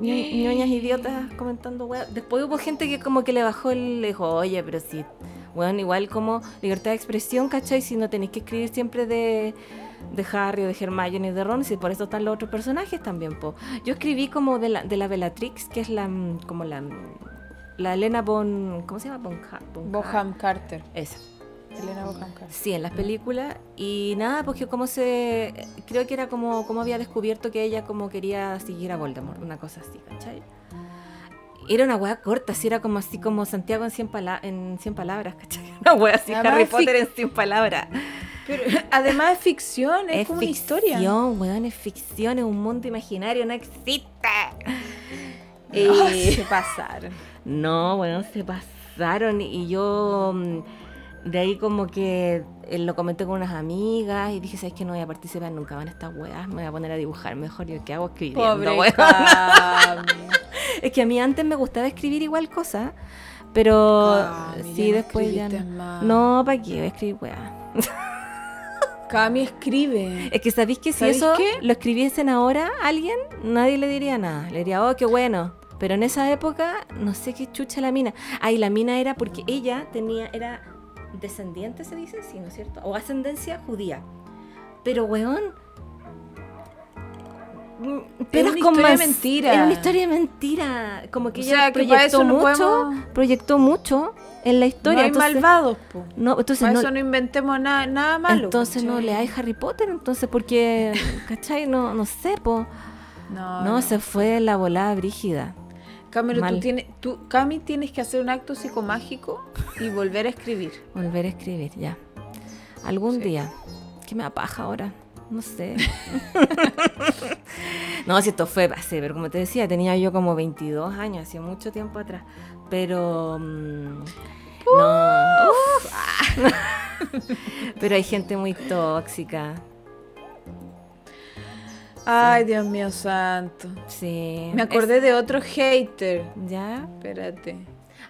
[SPEAKER 2] ñoñas idiotas comentando Después hubo gente que como que le bajó el... Le dijo, oye, pero sí, weón, igual como libertad de expresión, ¿cachai? Si no tenéis que escribir siempre de de Harry de Hermione y de Ron, y por eso están los otros personajes también, po. Yo escribí como de la, de la Bellatrix, que es la, mm, como la, mm, la Elena Bon, ¿cómo se llama? Carter. Esa. Elena Boham Carter. Sí, en las películas. Y nada, porque pues, como se, creo que era como, como había descubierto que ella como quería seguir a Voldemort, una cosa así, ¿cachai? Era una weá corta, así era como así como Santiago en 100, en 100 palabras, ¿cachai? Una weá así, Harry Potter en 100 palabras.
[SPEAKER 1] Pero, además es ficción, es,
[SPEAKER 2] como
[SPEAKER 1] una historia.
[SPEAKER 2] Weón, es ficción, es un mundo imaginario, no existe.
[SPEAKER 1] Eh, se pasaron.
[SPEAKER 2] No, bueno, se pasaron y yo mm, de ahí como que eh, lo comenté con unas amigas y dije, ¿sabes que No voy a participar nunca en estas weas, me voy a poner a dibujar mejor. Yo, ¿qué hago escribiendo, Es que a mí antes me gustaba escribir igual cosa pero sí, después ya no. ¿para qué voy a escribir weas?
[SPEAKER 1] Cami escribe.
[SPEAKER 2] Es que sabéis que si eso lo escribiesen ahora alguien, nadie le diría nada. Le diría, oh, qué bueno. Pero en esa época, no sé qué chucha la mina. Ay, la mina era porque ella tenía, era descendiente, se dice, sí, ¿no es cierto? O ascendencia judía. Pero, weón,
[SPEAKER 1] pero es una historia de mentira. Es
[SPEAKER 2] una historia de mentira. Como que ya ella proyectó mucho, proyectó mucho en la historia. No hay
[SPEAKER 1] malvados, po. No, entonces no, eso no inventemos nada, nada malo.
[SPEAKER 2] Entonces no le hay Harry Potter, entonces porque, ¿cachai? No, no sé, po. No, no, no. se fue la volada brígida.
[SPEAKER 1] Camilo, tú tienes, tú, Cami, tienes que hacer un acto psicomágico y volver a escribir.
[SPEAKER 2] volver a escribir, ya. Algún día. ¿Qué me apaja ahora? No sé. no, si esto fue hace, pero como te decía, tenía yo como 22 años, hace mucho tiempo atrás. Pero. Mm, uh. ah. pero hay gente muy tóxica.
[SPEAKER 1] Ay, Dios mío santo.
[SPEAKER 2] Sí.
[SPEAKER 1] Me acordé de otro hater.
[SPEAKER 2] Ya.
[SPEAKER 1] Espérate.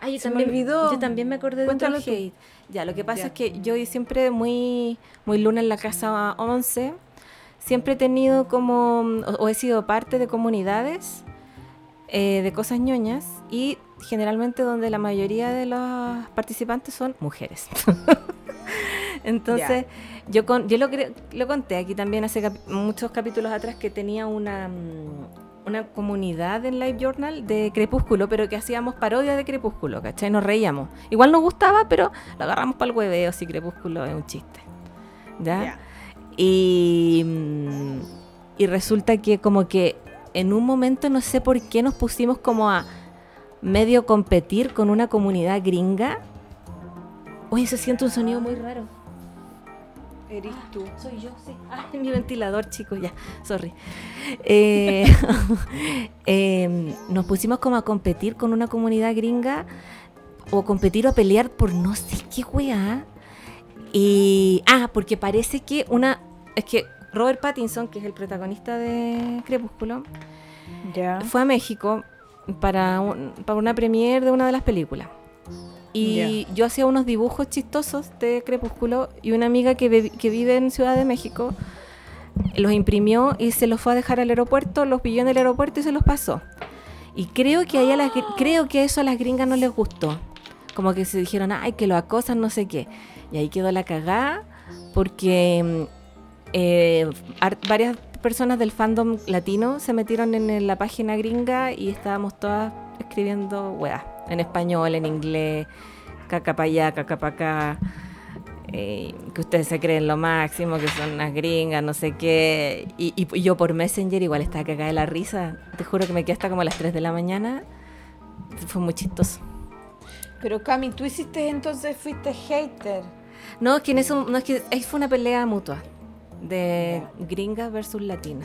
[SPEAKER 2] Ay, Se me olvidó. Yo también me acordé de otro hate. Ya, lo que pasa es que yo siempre muy, muy luna en la casa 11, siempre he tenido como, o, he sido parte de comunidades eh, de cosas ñoñas y generalmente donde la mayoría de los participantes son mujeres. Entonces, yo, lo, conté aquí también hace muchos capítulos atrás que tenía mm, una, comunidad en Live Journal de Crepúsculo, pero que hacíamos parodias de Crepúsculo, ¿cachai? Nos reíamos. Igual nos gustaba, pero lo agarramos para el hueveo si Crepúsculo es un chiste. ¿Ya? Y, mm, y resulta que como que en un momento no sé por qué nos pusimos como a medio competir con una comunidad gringa Oye, se siente un sonido muy raro.
[SPEAKER 1] Eres ah, tú.
[SPEAKER 2] Soy yo, sí. Ah, mi ventilador, chicos, ya. Sorry. Eh, em, nos pusimos como a competir con una comunidad gringa o competir o a pelear por no sé qué weá. Y. Ah, porque parece que una. Es que Robert Pattinson, que es el protagonista de Crepúsculo, fue a México para, para una premiere de una de las películas. Y yo hacía unos dibujos chistosos de Crepúsculo y una amiga que, vive en Ciudad de México los imprimió y se los fue a dejar al aeropuerto, los pilló en el aeropuerto y se los pasó. Y creo que, a las, ah. creo que eso a las gringas no les gustó. Como que se dijeron, ay, que lo acosan, no sé qué. Y ahí quedó la cagada porque mm, eh, varias personas del fandom latino se metieron en la página gringa y estábamos todas escribiendo weas en español, en inglés, caca para allá, caca acá, eh, que ustedes se creen lo máximo, que son unas gringas, no sé qué. Y, yo por Messenger igual estaba cagada de la risa. Te juro que me quedé hasta como a las 3 de la mañana. Fue muy chistoso.
[SPEAKER 1] Pero Cami, tú hiciste entonces, fuiste hater.
[SPEAKER 2] No, es que no, es que ahí fue una pelea mutua de gringa versus latina.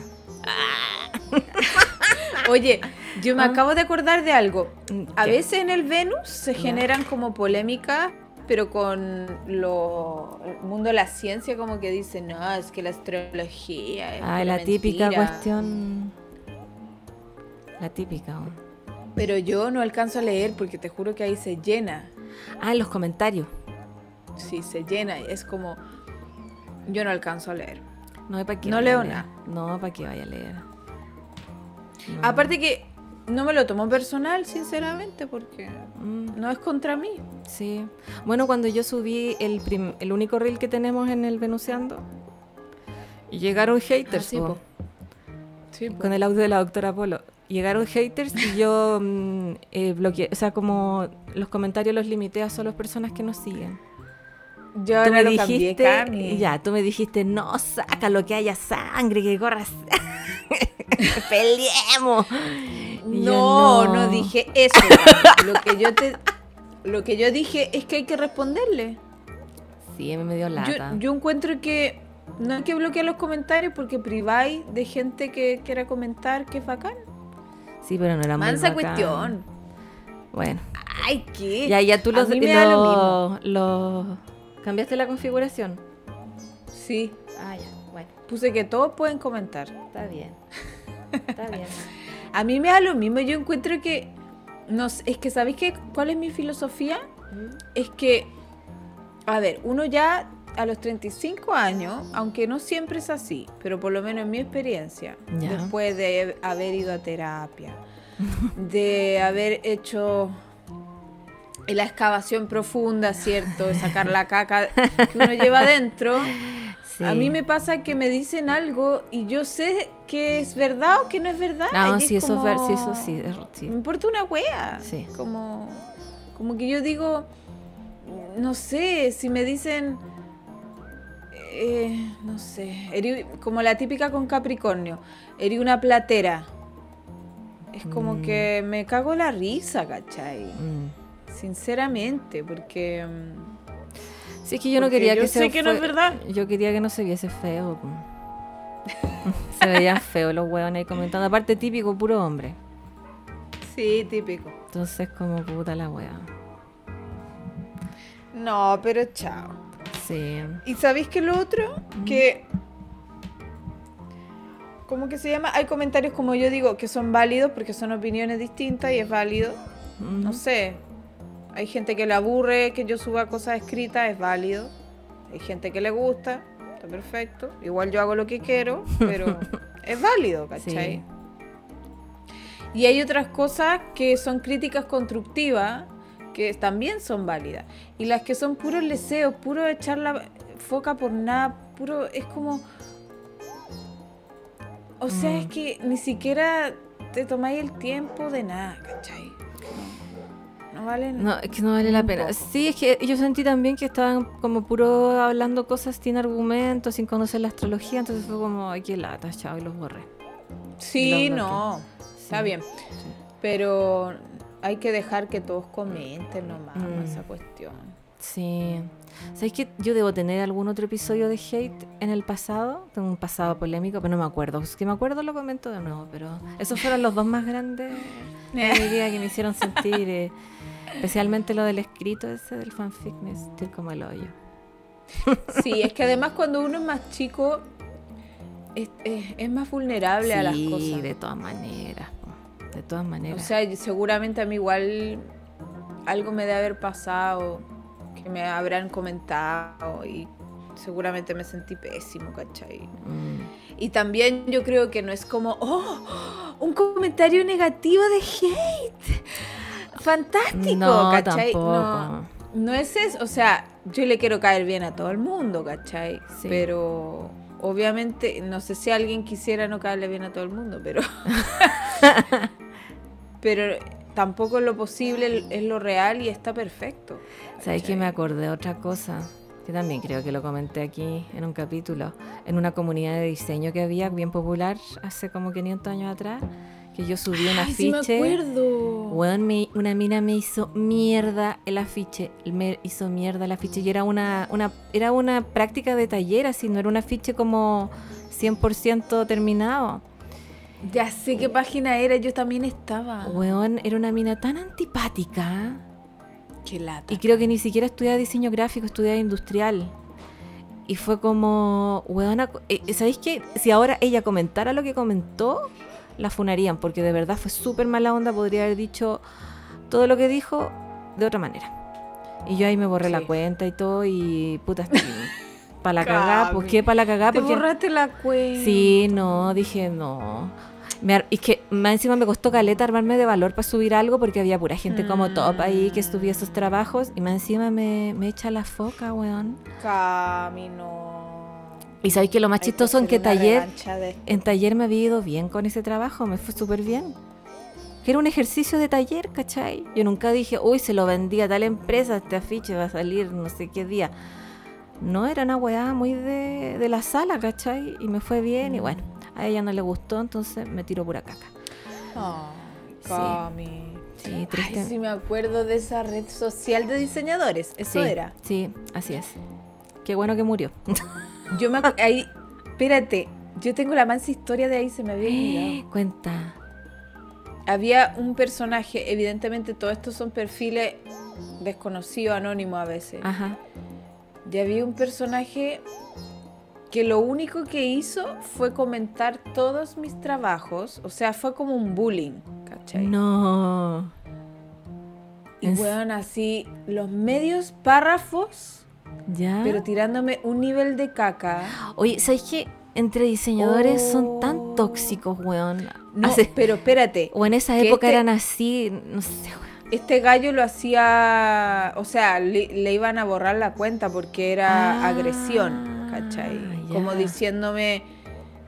[SPEAKER 1] Oye, yo me ah. acabo de acordar de algo. A veces en el Venus se generan como polémicas, pero con lo, el mundo de la ciencia como que dicen, no, es que la astrología...
[SPEAKER 2] Es ah, la típica cuestión... La típica.
[SPEAKER 1] Pero yo no alcanzo a leer porque te juro que ahí se llena.
[SPEAKER 2] Ah, en los comentarios.
[SPEAKER 1] Sí, se llena. Es como... Yo no alcanzo a leer.
[SPEAKER 2] No para
[SPEAKER 1] No leo nada. No,
[SPEAKER 2] para qué vaya a leer.
[SPEAKER 1] Aparte que no me lo tomo personal, sinceramente, porque mm. no es contra mí.
[SPEAKER 2] Sí. Bueno, cuando yo subí el, único reel que tenemos en el Venuseando, llegaron ah, haters. sí, Con el audio de la doctora Polo. Llegaron haters y yo mm, eh, bloqueé, o sea, como los comentarios los limité a solo personas que nos siguen.
[SPEAKER 1] Yo tú me dijiste,
[SPEAKER 2] ya, tú me dijiste, no, saca lo que haya sangre, que corras, peleemos.
[SPEAKER 1] No, no, dije eso. lo que yo te, lo que yo dije es que hay que responderle.
[SPEAKER 2] Sí, me dio
[SPEAKER 1] lata. Yo, yo encuentro que no hay que bloquear los comentarios porque priváis de gente que quiera comentar que es bacán.
[SPEAKER 2] Sí, pero no era
[SPEAKER 1] Mansa muy cuestión.
[SPEAKER 2] Bueno.
[SPEAKER 1] Ay, qué.
[SPEAKER 2] Ya, ya tú los, lo, lo, ¿Cambiaste la configuración?
[SPEAKER 1] Sí.
[SPEAKER 2] Ah, ya. Bueno.
[SPEAKER 1] Puse que todos pueden comentar.
[SPEAKER 2] Está bien. Está bien.
[SPEAKER 1] a mí me da lo mismo. Yo encuentro que. No, es que, ¿sabéis cuál es mi filosofía? Mm. Es que. A ver, uno ya a los 35 años, aunque no siempre es así, pero por lo menos en mi experiencia, después de haber ido a terapia, de haber hecho la excavación profunda, ¿cierto? Sacar la caca que uno lleva adentro. A mí me pasa que me dicen algo y yo sé que es verdad o que no es verdad.
[SPEAKER 2] No, sí, eso sí, eso sí,
[SPEAKER 1] Me importa una wea. Sí. Como, como que yo digo, no sé, si me dicen, eh, no sé, como la típica con Capricornio, herí una platera. Es como mm. que me cago la risa, ¿cachai? Mm sinceramente, porque...
[SPEAKER 2] Mm, sí, es que yo no quería que sé
[SPEAKER 1] que no es verdad.
[SPEAKER 2] Yo quería que no se viese feo. se veían feos los hueones ahí comentando. Aparte, típico, puro hombre.
[SPEAKER 1] Sí, típico.
[SPEAKER 2] Entonces, como puta la hueva...
[SPEAKER 1] No, pero chao.
[SPEAKER 2] Sí.
[SPEAKER 1] ¿Y sabéis que lo otro? Que. ¿Cómo que se llama? Hay comentarios, como yo digo, que son válidos porque son opiniones distintas y es válido. No sé, hay gente que le aburre que yo suba cosas escritas, es válido. Hay gente que le gusta, está perfecto. Igual yo hago lo que quiero, pero es válido, ¿cachai? Y hay otras cosas que son críticas constructivas que también son válidas. Y las que son puros leseos, puro echar la foca por nada, puro. Es como. O sea, mm. es que ni siquiera te tomáis el tiempo de nada, ¿cachai?
[SPEAKER 2] no vale es que no vale la pena. Sí, es que yo sentí también que estaban como puro hablando cosas sin argumentos, sin conocer la astrología, entonces fue como, hay qué lata, chao, y los borré. Sí,
[SPEAKER 1] no, está bien. Pero hay que dejar que todos comenten nomás mm. esa cuestión.
[SPEAKER 2] Sí. ¿Sabes que yo debo tener algún otro episodio de hate en el pasado? Tengo un pasado polémico, pero no me acuerdo. Si me acuerdo lo comento de nuevo, pero esos fueron los dos más grandes que me hicieron sentir eh, Especialmente lo del escrito ese del fanfic, me estoy como el hoyo.
[SPEAKER 1] Sí, es que además cuando uno es más chico es, más vulnerable a las cosas. Sí,
[SPEAKER 2] de todas maneras, de todas maneras.
[SPEAKER 1] O sea, seguramente a mí igual algo me debe haber pasado, que me habrán comentado y seguramente me sentí pésimo, ¿cachai? Mm. Y también yo creo que no es como, oh, un comentario negativo de hate fantástico, no, ¿cachai? No, es eso, o sea, yo le quiero caer bien a todo el mundo, ¿cachai? Pero obviamente, no sé si alguien quisiera no caerle bien a todo el mundo, pero... pero tampoco es lo posible, es lo real y está perfecto.
[SPEAKER 2] ¿Sabes que me acordé de otra cosa? Que también creo que lo comenté aquí en un capítulo. En una comunidad de diseño que había, bien popular, hace como 500 años atrás que yo subí un afiche. acuerdo. una mina me hizo mierda el afiche. Me hizo mierda el afiche. Y era una, una, era una práctica de taller, así, no era un afiche como 100% terminado.
[SPEAKER 1] Ya sé qué página era, yo también estaba.
[SPEAKER 2] Weón, era una mina tan antipática.
[SPEAKER 1] Qué lata.
[SPEAKER 2] Y creo que ni siquiera estudiaba diseño gráfico, estudiaba industrial. Y fue como, weón, eh, ¿sabéis qué? Si ahora ella comentara lo que comentó, la funarían, porque de verdad fue súper mala onda, podría haber dicho todo lo que dijo de otra manera. Y yo ahí me borré la cuenta y todo, y puta, para la cagada, ¿por qué para la cagada?
[SPEAKER 1] borraste la cuenta.
[SPEAKER 2] Sí, no, dije no. Me, es que más encima me costó caleta armarme de valor para subir algo porque había pura gente como mm. top ahí que subía esos trabajos y más encima me, me echa la foca, weón.
[SPEAKER 1] Camino.
[SPEAKER 2] Y sabéis que lo más pues, chistoso en que taller, en taller me había ido bien con ese trabajo, me fue súper bien. Que era un ejercicio de taller, ¿cachai? Yo nunca dije, uy, se lo vendía a tal empresa, este afiche va a salir no sé qué día. No, era una weá muy de, de la sala, ¿cachai? Y me fue bien y mm. bueno, a ella no le gustó, entonces me tiró pura caca. Oh,
[SPEAKER 1] sí. Sí, triste. Ay, sí me acuerdo de esa red social de diseñadores, eso sí, era.
[SPEAKER 2] Sí, así es. Qué bueno que murió.
[SPEAKER 1] Yo me ahí, espérate, yo tengo la mansa historia de ahí, se me había olvidado.
[SPEAKER 2] Cuenta.
[SPEAKER 1] Había un personaje, evidentemente todos estos son perfiles desconocidos, anónimos a veces. Ajá. Y había un personaje que lo único que hizo fue comentar todos mis trabajos, o sea, fue como un bullying, ¿cachai?
[SPEAKER 2] No.
[SPEAKER 1] Y bueno, así los medios párrafos pero tirándome un nivel de caca.
[SPEAKER 2] Oye, ¿sabes qué? Entre diseñadores son tan oh. tóxicos, weón.
[SPEAKER 1] No, pero espérate.
[SPEAKER 2] O en esa época este eran así, no sé, weón.
[SPEAKER 1] Este gallo lo hacía, o sea, le, iban a borrar la cuenta porque era ah, agresión, ¿cachai? Como diciéndome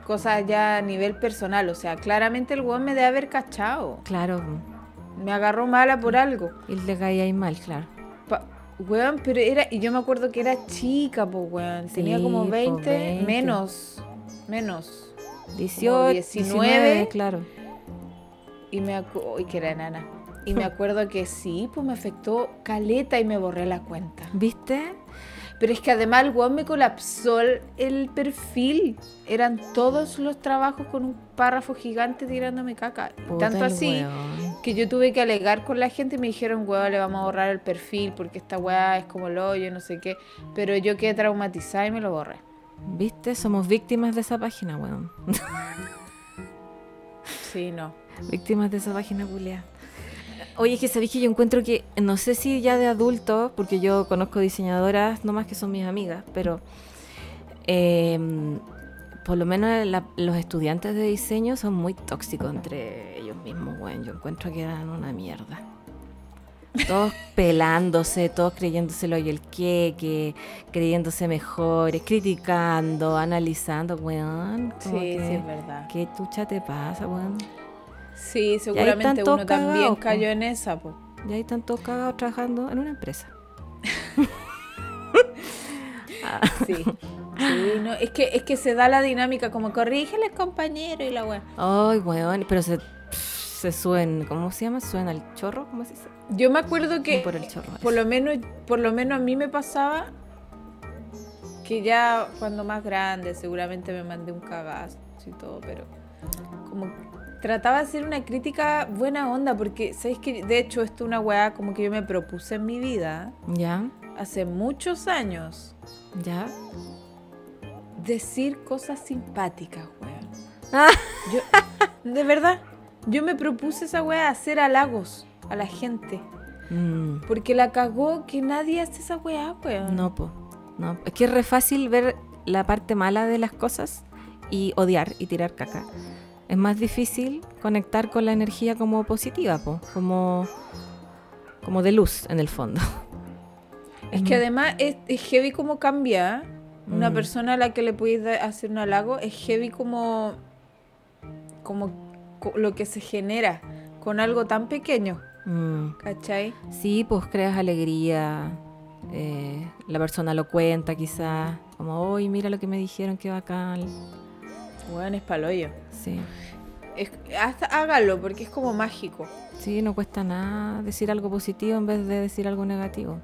[SPEAKER 1] cosas ya a nivel personal, o sea, claramente el weón me debe haber cachado.
[SPEAKER 2] Claro.
[SPEAKER 1] Me agarró mala por algo.
[SPEAKER 2] Y le caía mal, claro.
[SPEAKER 1] Weón, pero era. Y yo me acuerdo que era chica, pues, weón. Tenía como 20, menos. Menos.
[SPEAKER 2] 18, 19, 19, claro.
[SPEAKER 1] Y me acuerdo. que era enana. Y me acuerdo que sí, pues me afectó caleta y me borré la cuenta.
[SPEAKER 2] ¿Viste?
[SPEAKER 1] Pero es que además el weón me colapsó el perfil. Eran todos los trabajos con un párrafo gigante tirándome caca. Tanto así que yo tuve que alegar con la gente y me dijeron, weón, le vamos a borrar el perfil porque esta weá es como el hoyo, no sé qué. Pero yo quedé traumatizada y me lo borré.
[SPEAKER 2] ¿Viste? Somos víctimas de esa página, weón.
[SPEAKER 1] sí, no.
[SPEAKER 2] Víctimas de esa página, Julia. Oye, es que sabéis que yo encuentro que, no sé si ya de adulto, porque yo conozco diseñadoras, no más que son mis amigas, pero em, por lo menos los estudiantes de diseño son muy tóxicos entre ellos mismos, bueno, yo encuentro que eran una mierda. Todos pelándose, todos creyéndoselo y el qué, que creyéndose mejores, criticando, analizando, weón.
[SPEAKER 1] Sí, sí, es verdad.
[SPEAKER 2] ¿Qué tucha te pasa, weón?
[SPEAKER 1] Sí, seguramente uno también cayó en esa. pues.
[SPEAKER 2] Ya están todos cagados trabajando en una empresa.
[SPEAKER 1] sí. es que, es que se da la dinámica como corrígele compañero y la weá.
[SPEAKER 2] Ay, weón, pero se, se suena, ¿cómo se llama? ¿Suena el chorro? ¿Cómo se dice?
[SPEAKER 1] Yo me acuerdo que por, el chorro, por lo menos, por lo menos a mí me pasaba que ya cuando más grande seguramente me mandé un cagazo y todo, pero como trataba de hacer una crítica buena onda, porque sabéis que de hecho esto es una weá como que yo me propuse en mi vida. Ya. Hace muchos años.
[SPEAKER 2] Ya.
[SPEAKER 1] Decir cosas simpáticas, weón. Ah. Yo, de verdad, yo me propuse esa weá hacer halagos a la gente. Mm. Porque la cagó que nadie hace esa weá, weón.
[SPEAKER 2] No, po. No. Es que es re fácil ver la parte mala de las cosas y odiar y tirar caca es más difícil conectar con la energía como positiva, como, como de luz en el fondo.
[SPEAKER 1] Es que mm. además es, heavy como cambia. Una mm. persona a la que le puedes hacer un halago es heavy como, como lo que se genera con algo tan pequeño. Mm. ¿Cachai?
[SPEAKER 2] Sí, pues creas alegría. Eh, la persona lo cuenta quizá como, hoy mira lo que me dijeron, qué bacán.
[SPEAKER 1] Bueno, es paloyo.
[SPEAKER 2] Sí.
[SPEAKER 1] hasta hágalo porque es como mágico.
[SPEAKER 2] Sí, no cuesta nada decir algo positivo en vez de decir algo negativo.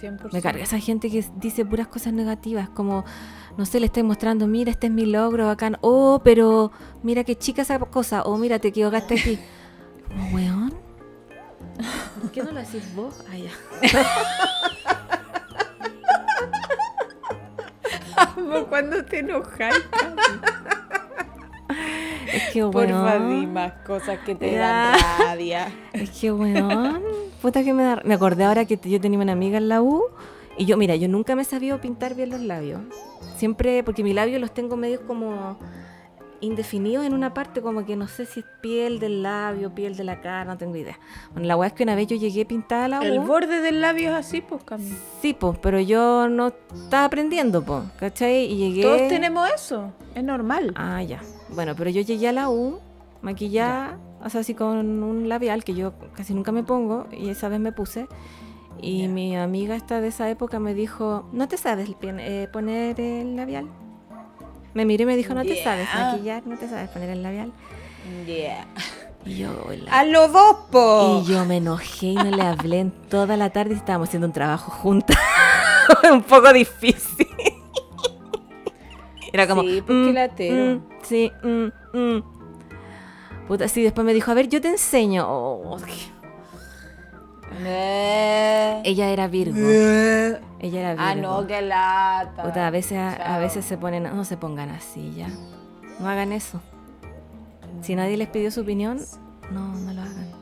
[SPEAKER 2] 100%. Me carga esa gente que dice puras cosas negativas, como, no sé, le estoy mostrando, mira, este es mi logro, bacán, oh, pero mira qué chica esa cosa, oh, mira, te equivocaste aquí.
[SPEAKER 1] Como, weón, ¿por qué no lo decís vos? allá? Ah, cuando te enojas.
[SPEAKER 2] Es que, bueno
[SPEAKER 1] Por más cosas que te dan rabia. Es que, bueno
[SPEAKER 2] Puta que me da. Me acordé ahora que yo tenía una amiga en la U. Y yo, mira, yo nunca me he sabido pintar bien los labios. Siempre, porque mis labios los tengo medio como Indefinido en una parte, como que no sé si es piel del labio, piel de la cara, no tengo idea. Bueno, la weá es que una vez yo llegué pintada a la El
[SPEAKER 1] borde del labio es así, pues,
[SPEAKER 2] Sí, pues, pero yo no estaba aprendiendo, pues, ¿cachai? Y llegué...
[SPEAKER 1] Todos tenemos eso, es normal.
[SPEAKER 2] Ah, ya. Bueno, pero yo llegué a la U, maquillada, o sea, así con un labial que yo casi nunca me pongo, y esa vez me puse... Y mi amiga esta de esa época me dijo, ¿no te sabes eh, poner el labial? Me miró y me dijo, no te sabes maquillar, no te sabes poner el labial.
[SPEAKER 1] Yeah. Y yo, hola. ¡A lo dos, Y
[SPEAKER 2] yo me enojé y no le hablé en toda la tarde y estábamos haciendo un trabajo juntas. un poco difícil. Era como. Sí, porque pues, mm, mm, sí, mm, Puta, sí, después me dijo, a ver, yo te enseño. Oh, eh. Ella era Virgo. Eh. Ella era Virgo.
[SPEAKER 1] Ah, no, qué lata.
[SPEAKER 2] a veces, a, veces se ponen, no se pongan así ya. No hagan eso. Si nadie les pidió su opinión, no, no lo hagan.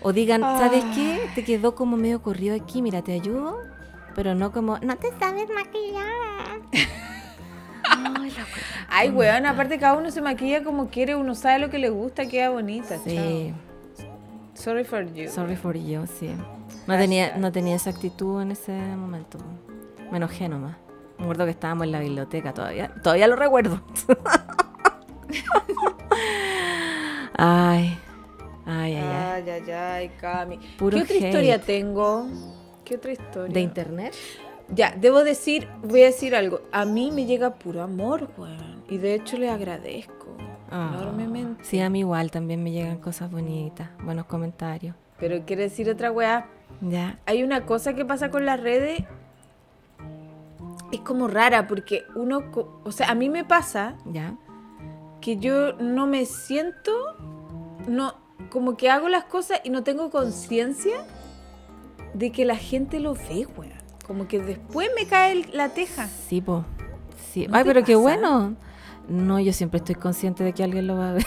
[SPEAKER 2] O digan, ¿sabes qué? Ah. Te quedó como medio corrido aquí, mira, te ayudo, pero no como, no te sabes maquillar.
[SPEAKER 1] Ay, aparte cada uno se maquilla como quiere, uno sabe lo que le gusta, queda bonita. Sí. Sorry for you.
[SPEAKER 2] Sorry for you, sí. No tenía, no tenía esa actitud en ese momento. Me enojé nomás. Me acuerdo que estábamos en la biblioteca todavía. Todavía lo recuerdo. ay, ay, ay, ay. Ay, ay,
[SPEAKER 1] Cami. ¿Qué otra historia tengo? ¿Qué otra historia?
[SPEAKER 2] ¿De internet?
[SPEAKER 1] Ya, debo decir, voy a decir algo. A mí me llega puro amor, weón. Y de hecho le agradezco.
[SPEAKER 2] Sí, a mí igual también me llegan cosas bonitas, buenos comentarios.
[SPEAKER 1] Pero quiero decir otra weá. Ya. Hay una cosa que pasa con las redes. Es como rara, porque uno. O sea, a mí me pasa. Ya. Que yo no me siento. No. Como que hago las cosas y no tengo conciencia de que la gente lo ve, weá. Como que después me cae la teja.
[SPEAKER 2] Sí, po. Sí. Ay, pero qué bueno. No, yo siempre estoy consciente de que alguien lo va a ver.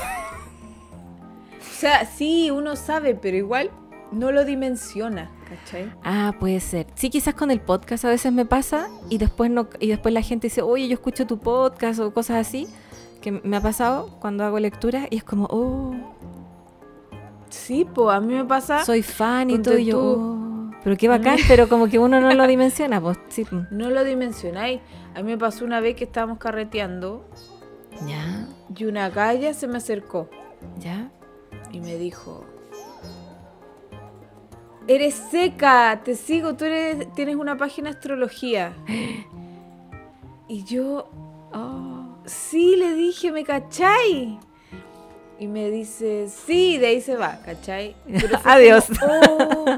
[SPEAKER 1] O sea, sí, uno sabe, pero igual no lo dimensiona,
[SPEAKER 2] Ah, puede ser. Sí, quizás con el podcast a veces me pasa y después, no, y después la gente dice, oye, yo escucho tu podcast o cosas así, que me ha pasado cuando hago lectura y es como, oh.
[SPEAKER 1] Sí, pues a mí me pasa.
[SPEAKER 2] Soy fan y todo, y yo. Oh". pero qué bacán, pero como que uno no lo dimensiona, pues,
[SPEAKER 1] No lo dimensionáis. A mí me pasó una vez que estábamos carreteando
[SPEAKER 2] ya.
[SPEAKER 1] Y una galla se me acercó.
[SPEAKER 2] Ya.
[SPEAKER 1] Y me dijo, eres seca, te sigo, tú eres, tienes una página de astrología. Y yo, oh, sí, le dije, ¿me cachai? Y me dice, sí, de ahí se va, ¿cachai?
[SPEAKER 2] Adiós. Oh",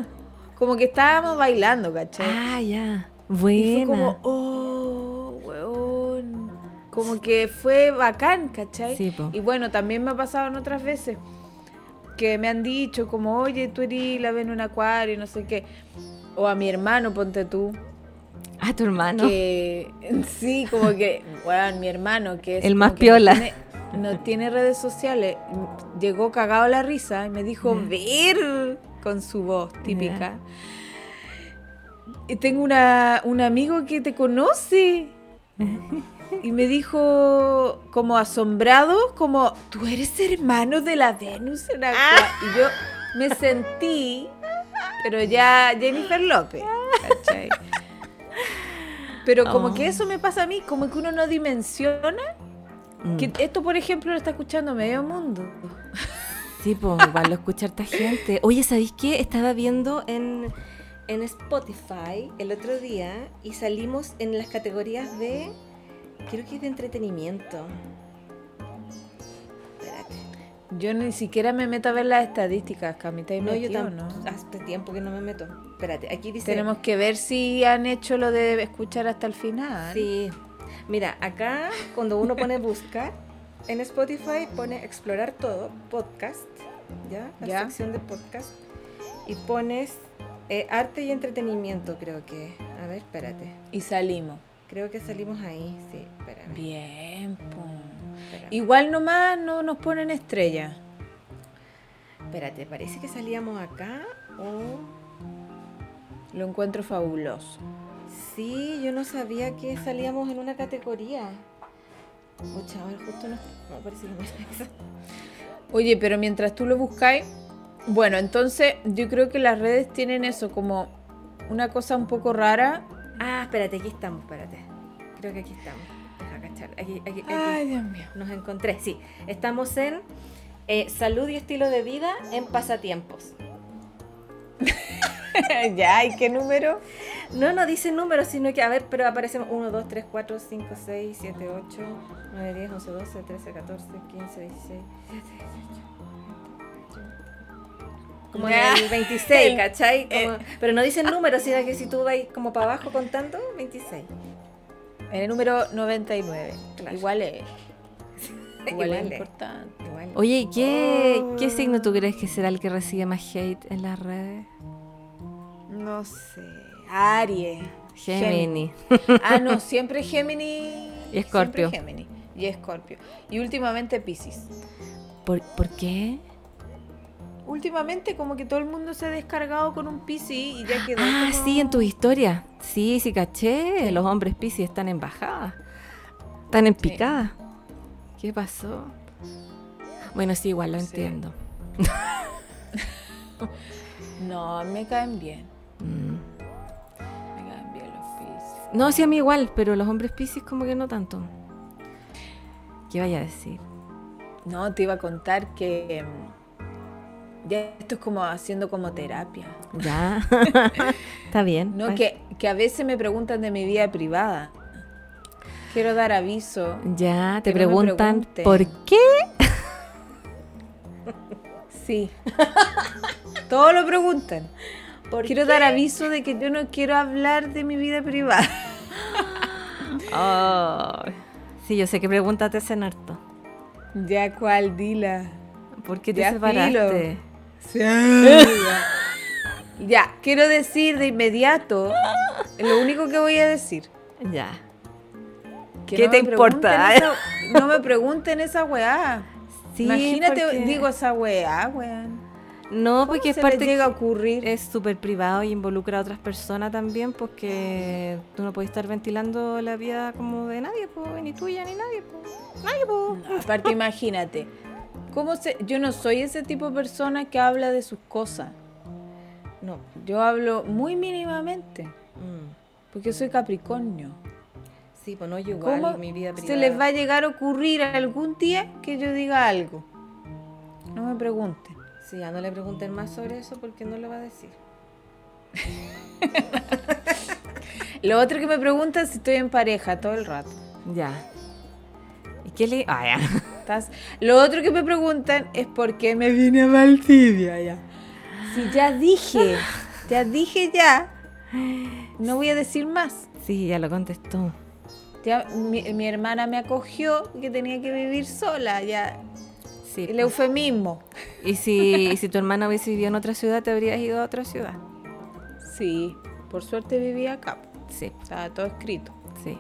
[SPEAKER 1] como, que estábamos bailando, ¿cachai? Ah,
[SPEAKER 2] ya.
[SPEAKER 1] Bueno. como, oh, como que fue bacán, ¿cachai? y bueno, también me ha pasado en otras veces que me han dicho como, oye, tú eres la ven un acuario, no sé qué. O a mi hermano, ponte tú.
[SPEAKER 2] A ah, tu hermano.
[SPEAKER 1] sí, como que, bueno, mi hermano, que es...
[SPEAKER 2] El más piola.
[SPEAKER 1] No tiene, redes sociales. Llegó cagado la risa y me dijo, ver, con su voz típica. Y tengo una, un amigo que te conoce. Y me dijo, como asombrado, como, tú eres hermano de la Venus. En ah. Y yo me sentí, pero ya Jennifer López. Pero como que ah. eso me pasa a mí, como que uno no dimensiona. Mm. Que esto, por ejemplo, lo está escuchando medio mundo.
[SPEAKER 2] Sí, pues, van a escuchar esta gente. Oye, ¿sabéis qué? Estaba viendo en Spotify el otro día y salimos en las categorías de Creo que es de entretenimiento.
[SPEAKER 1] Yo ni siquiera me meto a ver las estadísticas, Camita. no, yo tampoco.
[SPEAKER 2] Hace tiempo que no me meto. Espérate, aquí dice.
[SPEAKER 1] Tenemos que ver si han hecho lo de escuchar hasta el final.
[SPEAKER 2] Sí. Mira, acá cuando uno pone buscar en Spotify, pone explorar todo, podcast, ¿ya? La sección de podcast. Y pones eh, arte y entretenimiento, creo que. A ver, espérate.
[SPEAKER 1] Y salimos.
[SPEAKER 2] Creo que salimos ahí, sí, espérame.
[SPEAKER 1] Bien, pum. Igual nomás no nos ponen estrella.
[SPEAKER 2] Espérate, parece que salíamos acá o.
[SPEAKER 1] Lo encuentro fabuloso.
[SPEAKER 2] Sí, yo no sabía que salíamos en una categoría. Oye, justo no,
[SPEAKER 1] Oye, pero mientras tú lo buscáis, bueno, entonces yo creo que las redes tienen eso como una cosa un poco rara
[SPEAKER 2] Ah, espérate, aquí estamos, espérate. Creo que aquí estamos. cachar. Aquí, aquí,
[SPEAKER 1] Ay, Dios mío.
[SPEAKER 2] Nos encontré, sí. Estamos en eh, Salud y Estilo de Vida en Pasatiempos.
[SPEAKER 1] ya, ¿y qué número?
[SPEAKER 2] No, no dice número, sino que, a ver, pero aparecen 1, 2, 3, 4, 5, 6, 7, 8, 9, 10, 11, 12, 13, 14, 15, 16, 17, 18 como en el 26, ¿cachai? Eh, pero no dicen números, sino que si tú vas como para abajo contando, 26.
[SPEAKER 1] En el número 99. Igual es.
[SPEAKER 2] Igual, es importante. Oye, oh. ¿qué, signo tú crees que será el que recibe más hate en las redes?
[SPEAKER 1] No sé. Aries.
[SPEAKER 2] Gemini.
[SPEAKER 1] Ah, no, siempre Gemini.
[SPEAKER 2] Y Escorpio.
[SPEAKER 1] Y Escorpio. Y últimamente Pisces.
[SPEAKER 2] ¿Por, ¿Por qué?
[SPEAKER 1] últimamente como que todo el mundo se ha descargado con un PC y ya quedó. Ah,
[SPEAKER 2] sí, en tu historia. Sí, sí, caché. Los hombres PC están en bajada. Están en picada. ¿Qué pasó? Bueno, sí, igual lo entiendo.
[SPEAKER 1] no, me caen bien. Mm. Me
[SPEAKER 2] caen bien los No, sí, a mí igual, pero los hombres piscis como que no tanto. ¿Qué vaya a decir?
[SPEAKER 1] No, te iba a contar que em, ya esto es como haciendo como terapia.
[SPEAKER 2] Ya. Está bien.
[SPEAKER 1] No, pues. que, a veces me preguntan de mi vida privada. Quiero dar aviso.
[SPEAKER 2] Ya, te preguntan, ¿por qué?
[SPEAKER 1] sí. Todo lo preguntan. quiero dar aviso de que yo no quiero hablar de mi vida privada.
[SPEAKER 2] oh. Sí, yo sé que pregúntate hacen harto.
[SPEAKER 1] Ya cuál, Dila.
[SPEAKER 2] ¿Por qué te separaste?
[SPEAKER 1] ya. quiero decir de inmediato, lo único que voy a decir.
[SPEAKER 2] Ya. ¿Qué te importa?
[SPEAKER 1] no me pregunten esa weá. Imagínate, digo esa weá, weá.
[SPEAKER 2] No, porque es parte llega a ocurrir. Es súper privado y involucra a otras personas también, porque tú no puedes estar ventilando la vida como de nadie, ni tuya ni nadie. Nadie,
[SPEAKER 1] aparte, imagínate, ¿Cómo se, yo no soy ese tipo de persona que habla de sus cosas. No, yo hablo muy mínimamente. Mm. Porque soy Capricornio.
[SPEAKER 2] Sí, pues no, yo igual mi vida
[SPEAKER 1] ¿Se les va a llegar a ocurrir algún día que yo diga algo? No me pregunten.
[SPEAKER 2] si ya no le pregunten más sobre eso porque no lo va a decir.
[SPEAKER 1] lo otro que me preguntan es si estoy en pareja todo el rato.
[SPEAKER 2] Ya le.? Ah,
[SPEAKER 1] lo otro que me preguntan es por qué me vine a Valdivia Si ya dije, ya dije ya. No voy a decir más.
[SPEAKER 2] Sí, ya lo contestó.
[SPEAKER 1] mi, hermana me acogió que tenía que vivir sola, ya. Sí, El eufemismo.
[SPEAKER 2] Y si, si tu hermana hubiese vivido en otra ciudad, te habrías ido a otra ciudad.
[SPEAKER 1] Sí, por suerte vivía acá.
[SPEAKER 2] Sí.
[SPEAKER 1] Estaba todo escrito.
[SPEAKER 2] Sí.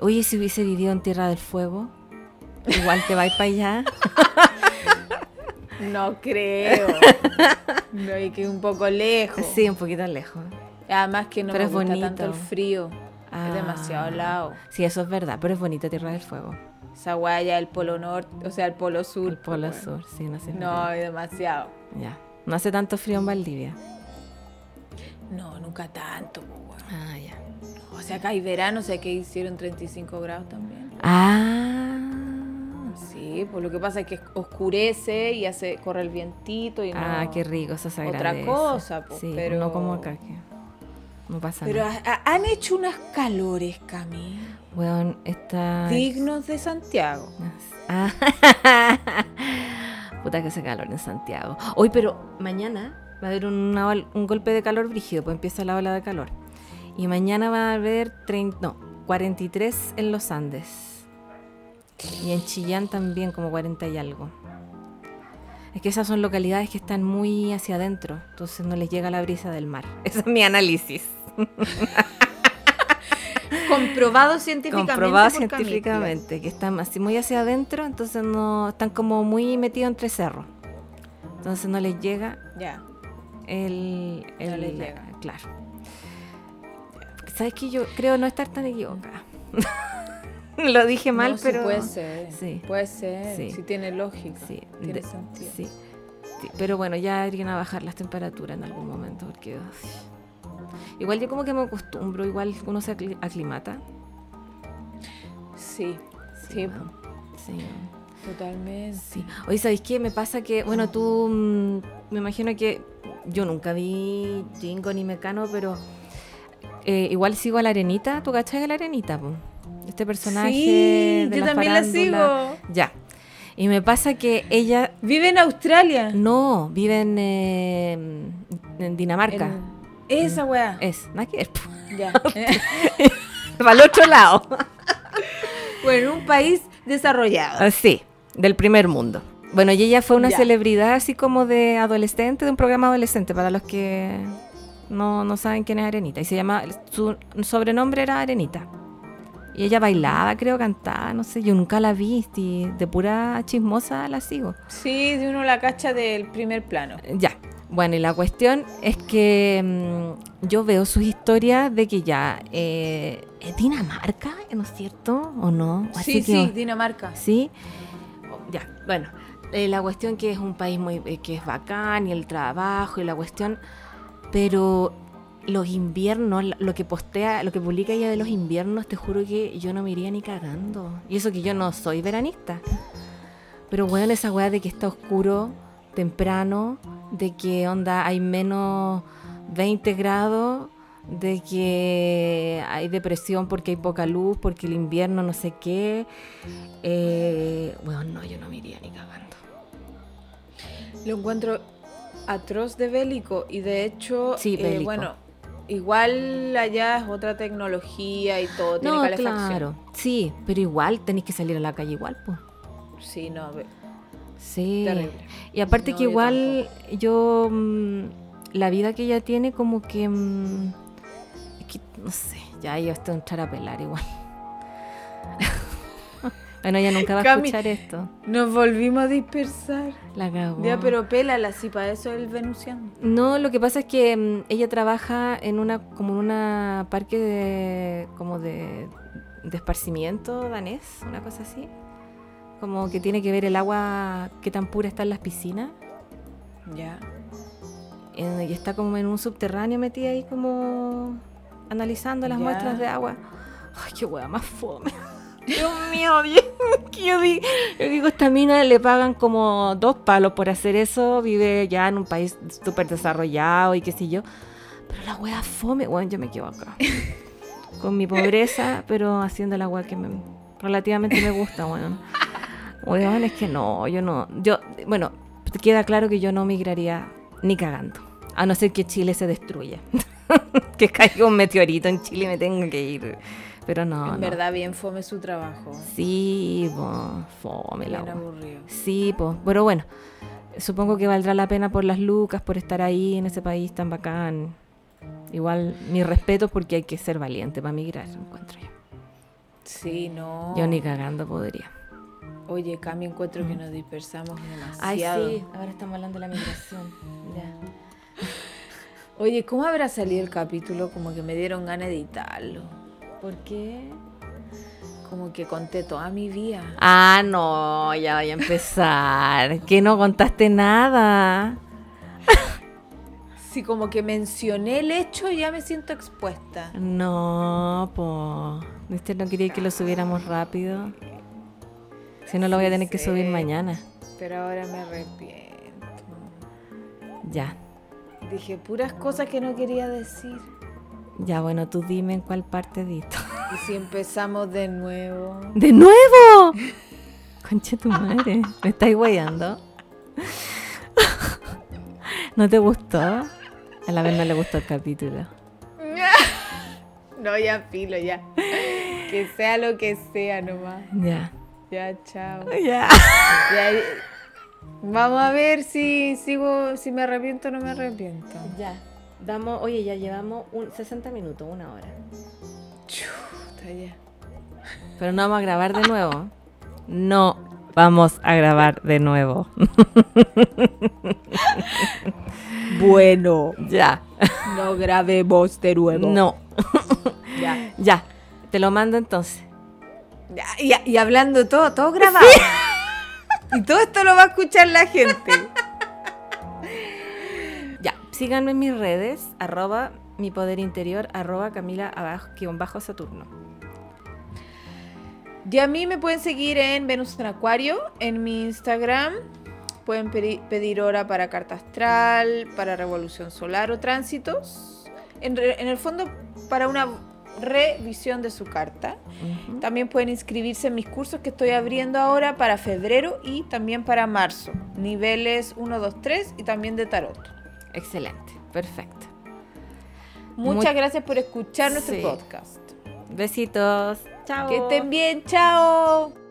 [SPEAKER 2] Oye, si hubiese vivido en Tierra del Fuego. Igual que vais para allá.
[SPEAKER 1] No creo. No, que un poco lejos.
[SPEAKER 2] Sí, un poquito lejos.
[SPEAKER 1] Además que no gusta tanto el frío. es ah. demasiado lado.
[SPEAKER 2] Sí, eso es verdad, pero es bonita Tierra del Fuego.
[SPEAKER 1] Zaguaya, el Polo Norte, o sea, el Polo Sur. El
[SPEAKER 2] Polo Sur, sí,
[SPEAKER 1] no sé. No, es demasiado.
[SPEAKER 2] Ya. No hace tanto frío en Valdivia.
[SPEAKER 1] No, nunca tanto, Ah, ya. O sea, acá hay verano, o sea, que hicieron 35 grados también.
[SPEAKER 2] Ah,
[SPEAKER 1] Sí, pues lo que pasa es que oscurece y hace corre el vientito y
[SPEAKER 2] Ah, qué rico, esa
[SPEAKER 1] se Otra cosa,
[SPEAKER 2] pues, pues, pero no como acá no pasa
[SPEAKER 1] pero nada. Pero han hecho unas calores, Cami.
[SPEAKER 2] Bueno, está
[SPEAKER 1] dignos de Santiago. Ah.
[SPEAKER 2] Puta que hace calor en Santiago. Hoy, pero mañana va a haber un golpe de calor brígido, pues empieza la ola de calor. Y mañana va a haber 30, 43 en los Andes. Y en Chillán también como 40 y algo. Es que esas son localidades que están muy hacia adentro, entonces no les llega la brisa del mar. Ese es mi análisis.
[SPEAKER 1] Comprobado científicamente.
[SPEAKER 2] Comprobado científicamente, que están así muy hacia adentro, entonces no están como muy metidos entre cerros. Entonces no les llega.
[SPEAKER 1] Ya. El, no les llega.
[SPEAKER 2] Claro. ¿Sabes que Yo creo no estar tan equivocada. Lo dije mal, sí, pero.
[SPEAKER 1] puede ser. Sí. Puede ser. Sí. tiene lógica. Sí.
[SPEAKER 2] interesante Sí. Pero bueno, ya irían a bajar las temperaturas en algún momento, porque. Igual yo como que me acostumbro, igual uno se aclimata.
[SPEAKER 1] Sí. Sí. Sí. Totalmente. Sí.
[SPEAKER 2] Oye, ¿sabéis qué? Me pasa que, bueno, tú, mm, me imagino que yo nunca vi Jingo ni Mecano, pero eh, igual sigo a la arenita. ¿Tú cachas a la arenita? Po? este personaje. Sí,
[SPEAKER 1] yo también la sigo.
[SPEAKER 2] Ya. Y me pasa que ella.
[SPEAKER 1] ¿Vive en Australia?
[SPEAKER 2] No, vive en, eh, Dinamarca.
[SPEAKER 1] Esa weá. Mm,
[SPEAKER 2] es, más que Ya. Para el otro lado.
[SPEAKER 1] bueno, un país desarrollado. Ah,
[SPEAKER 2] sí, del primer mundo. Bueno, y ella fue una celebridad así como de adolescente, de un programa adolescente, para los que no, no saben quién es Arenita. Y se llama, su sobrenombre era Arenita. Y ella bailaba, creo, cantaba, no sé, yo nunca la vi, de pura chismosa la sigo.
[SPEAKER 1] Sí, de uno la cacha del primer plano. Eh,
[SPEAKER 2] ya. Bueno, y la cuestión es que mm, yo veo sus historias de que ya eh, es Dinamarca, ¿no es cierto? ¿O no?
[SPEAKER 1] sí,
[SPEAKER 2] sí,
[SPEAKER 1] Dinamarca.
[SPEAKER 2] Sí. Oh, ya, bueno. Eh, la cuestión que es un país muy que es bacán y el trabajo y la cuestión pero los inviernos, lo que postea, lo que publica ella de los inviernos, te juro que yo no me iría ni cagando. Y eso que yo no soy veranista. Pero bueno, esa weá de que está oscuro, temprano, de que onda hay menos 20 grados, de que hay depresión porque hay poca luz, porque el invierno no sé qué. bueno, eh, no, yo no me iría ni cagando.
[SPEAKER 1] Lo encuentro atroz de bélico y de hecho, sí, eh, bueno, Igual allá es otra tecnología y todo,
[SPEAKER 2] tiene Claro, sí, pero igual tenéis que salir a la calle igual, pues.
[SPEAKER 1] Sí, no,
[SPEAKER 2] Sí. Y aparte que igual yo, mm, la vida que ella tiene como que, mm, que no sé, ya yo estoy a entrar pelar igual. Bueno, ella nunca va a escuchar esto.
[SPEAKER 1] Nos volvimos a dispersar.
[SPEAKER 2] La Ya,
[SPEAKER 1] pero pélala, si para eso es el venusiano.
[SPEAKER 2] No, lo que pasa es que mm, ella trabaja en una, como en una parque de, como de, de esparcimiento danés, una cosa así. Como que tiene que ver el agua, Que tan pura está en las piscinas. Ya. y está como en un subterráneo metida ahí como analizando las muestras de agua. Ay, qué hueá más fome. Dios mío, bien yo, digo, digo, esta mina le pagan como dos palos por hacer eso, vive ya en un país súper desarrollado y qué sé yo. Pero la wea fome, weón, yo me quedo acá. Con mi pobreza, pero haciendo la wea que me, relativamente me gusta, weón. Bueno. Weón, es que no, yo no. Yo, bueno, queda claro que yo no migraría ni cagando. A no ser que Chile se destruya. que caiga un meteorito en Chile y me tenga que ir pero no.
[SPEAKER 1] En verdad, bien fome su trabajo.
[SPEAKER 2] Sí, fome la aburrido. Sí, po, pero bueno, supongo que valdrá la pena por las lucas, por estar ahí en ese país tan bacán. Igual, mi respeto porque hay que ser valiente para migrar, encuentro yo.
[SPEAKER 1] Sí, no.
[SPEAKER 2] Yo ni cagando podría.
[SPEAKER 1] Oye, Cami, encuentro que nos dispersamos demasiado. Ay,
[SPEAKER 2] sí, ahora estamos hablando de la migración. ya
[SPEAKER 1] Oye, ¿cómo habrá salido el capítulo? Como que me dieron ganas de editarlo. ¿Por qué? como que conté toda mi vida.
[SPEAKER 2] Ah, no, ya voy a empezar. que no contaste nada.
[SPEAKER 1] si como que mencioné el hecho, y ya me siento expuesta.
[SPEAKER 2] No, po. Este no quería que lo subiéramos rápido. Si no, lo voy a tener que subir mañana.
[SPEAKER 1] Pero ahora me arrepiento.
[SPEAKER 2] Ya.
[SPEAKER 1] Dije puras cosas que no quería decir.
[SPEAKER 2] Ya, bueno, tú dime en cuál parte dito.
[SPEAKER 1] ¿Y si empezamos de nuevo?
[SPEAKER 2] ¡De nuevo! concha tu madre, me estáis guayando. ¿No te gustó? A la vez no le gustó el capítulo.
[SPEAKER 1] No, ya filo, ya. Que sea lo que sea nomás.
[SPEAKER 2] Ya.
[SPEAKER 1] Ya, chao. Ya. ya vamos a ver si sigo, si me arrepiento o no me arrepiento.
[SPEAKER 2] Ya oye, ya llevamos un 60 minutos, una hora. Pero no vamos a grabar de nuevo. No vamos a grabar de nuevo.
[SPEAKER 1] Bueno.
[SPEAKER 2] Ya.
[SPEAKER 1] No grabemos de nuevo.
[SPEAKER 2] No. Ya. Ya. Te lo mando entonces.
[SPEAKER 1] y, hablando todo, todo grabado. Y todo esto lo va a escuchar la gente
[SPEAKER 2] síganme en mis redes, arroba mi poder interior, arroba Camila abajo, bajo Saturno.
[SPEAKER 1] Y a mí me pueden seguir en Venus en Acuario, en mi Instagram. Pueden pedir hora para carta astral, para revolución solar o tránsitos. En, el fondo, para una revisión de su carta. También pueden inscribirse en mis cursos que estoy abriendo ahora para febrero y también para marzo. Niveles 1, 2, 3 y también de tarot.
[SPEAKER 2] Excelente, perfecto.
[SPEAKER 1] Muchas gracias por escuchar nuestro podcast.
[SPEAKER 2] Besitos.
[SPEAKER 1] Chao. Que estén bien. Chao.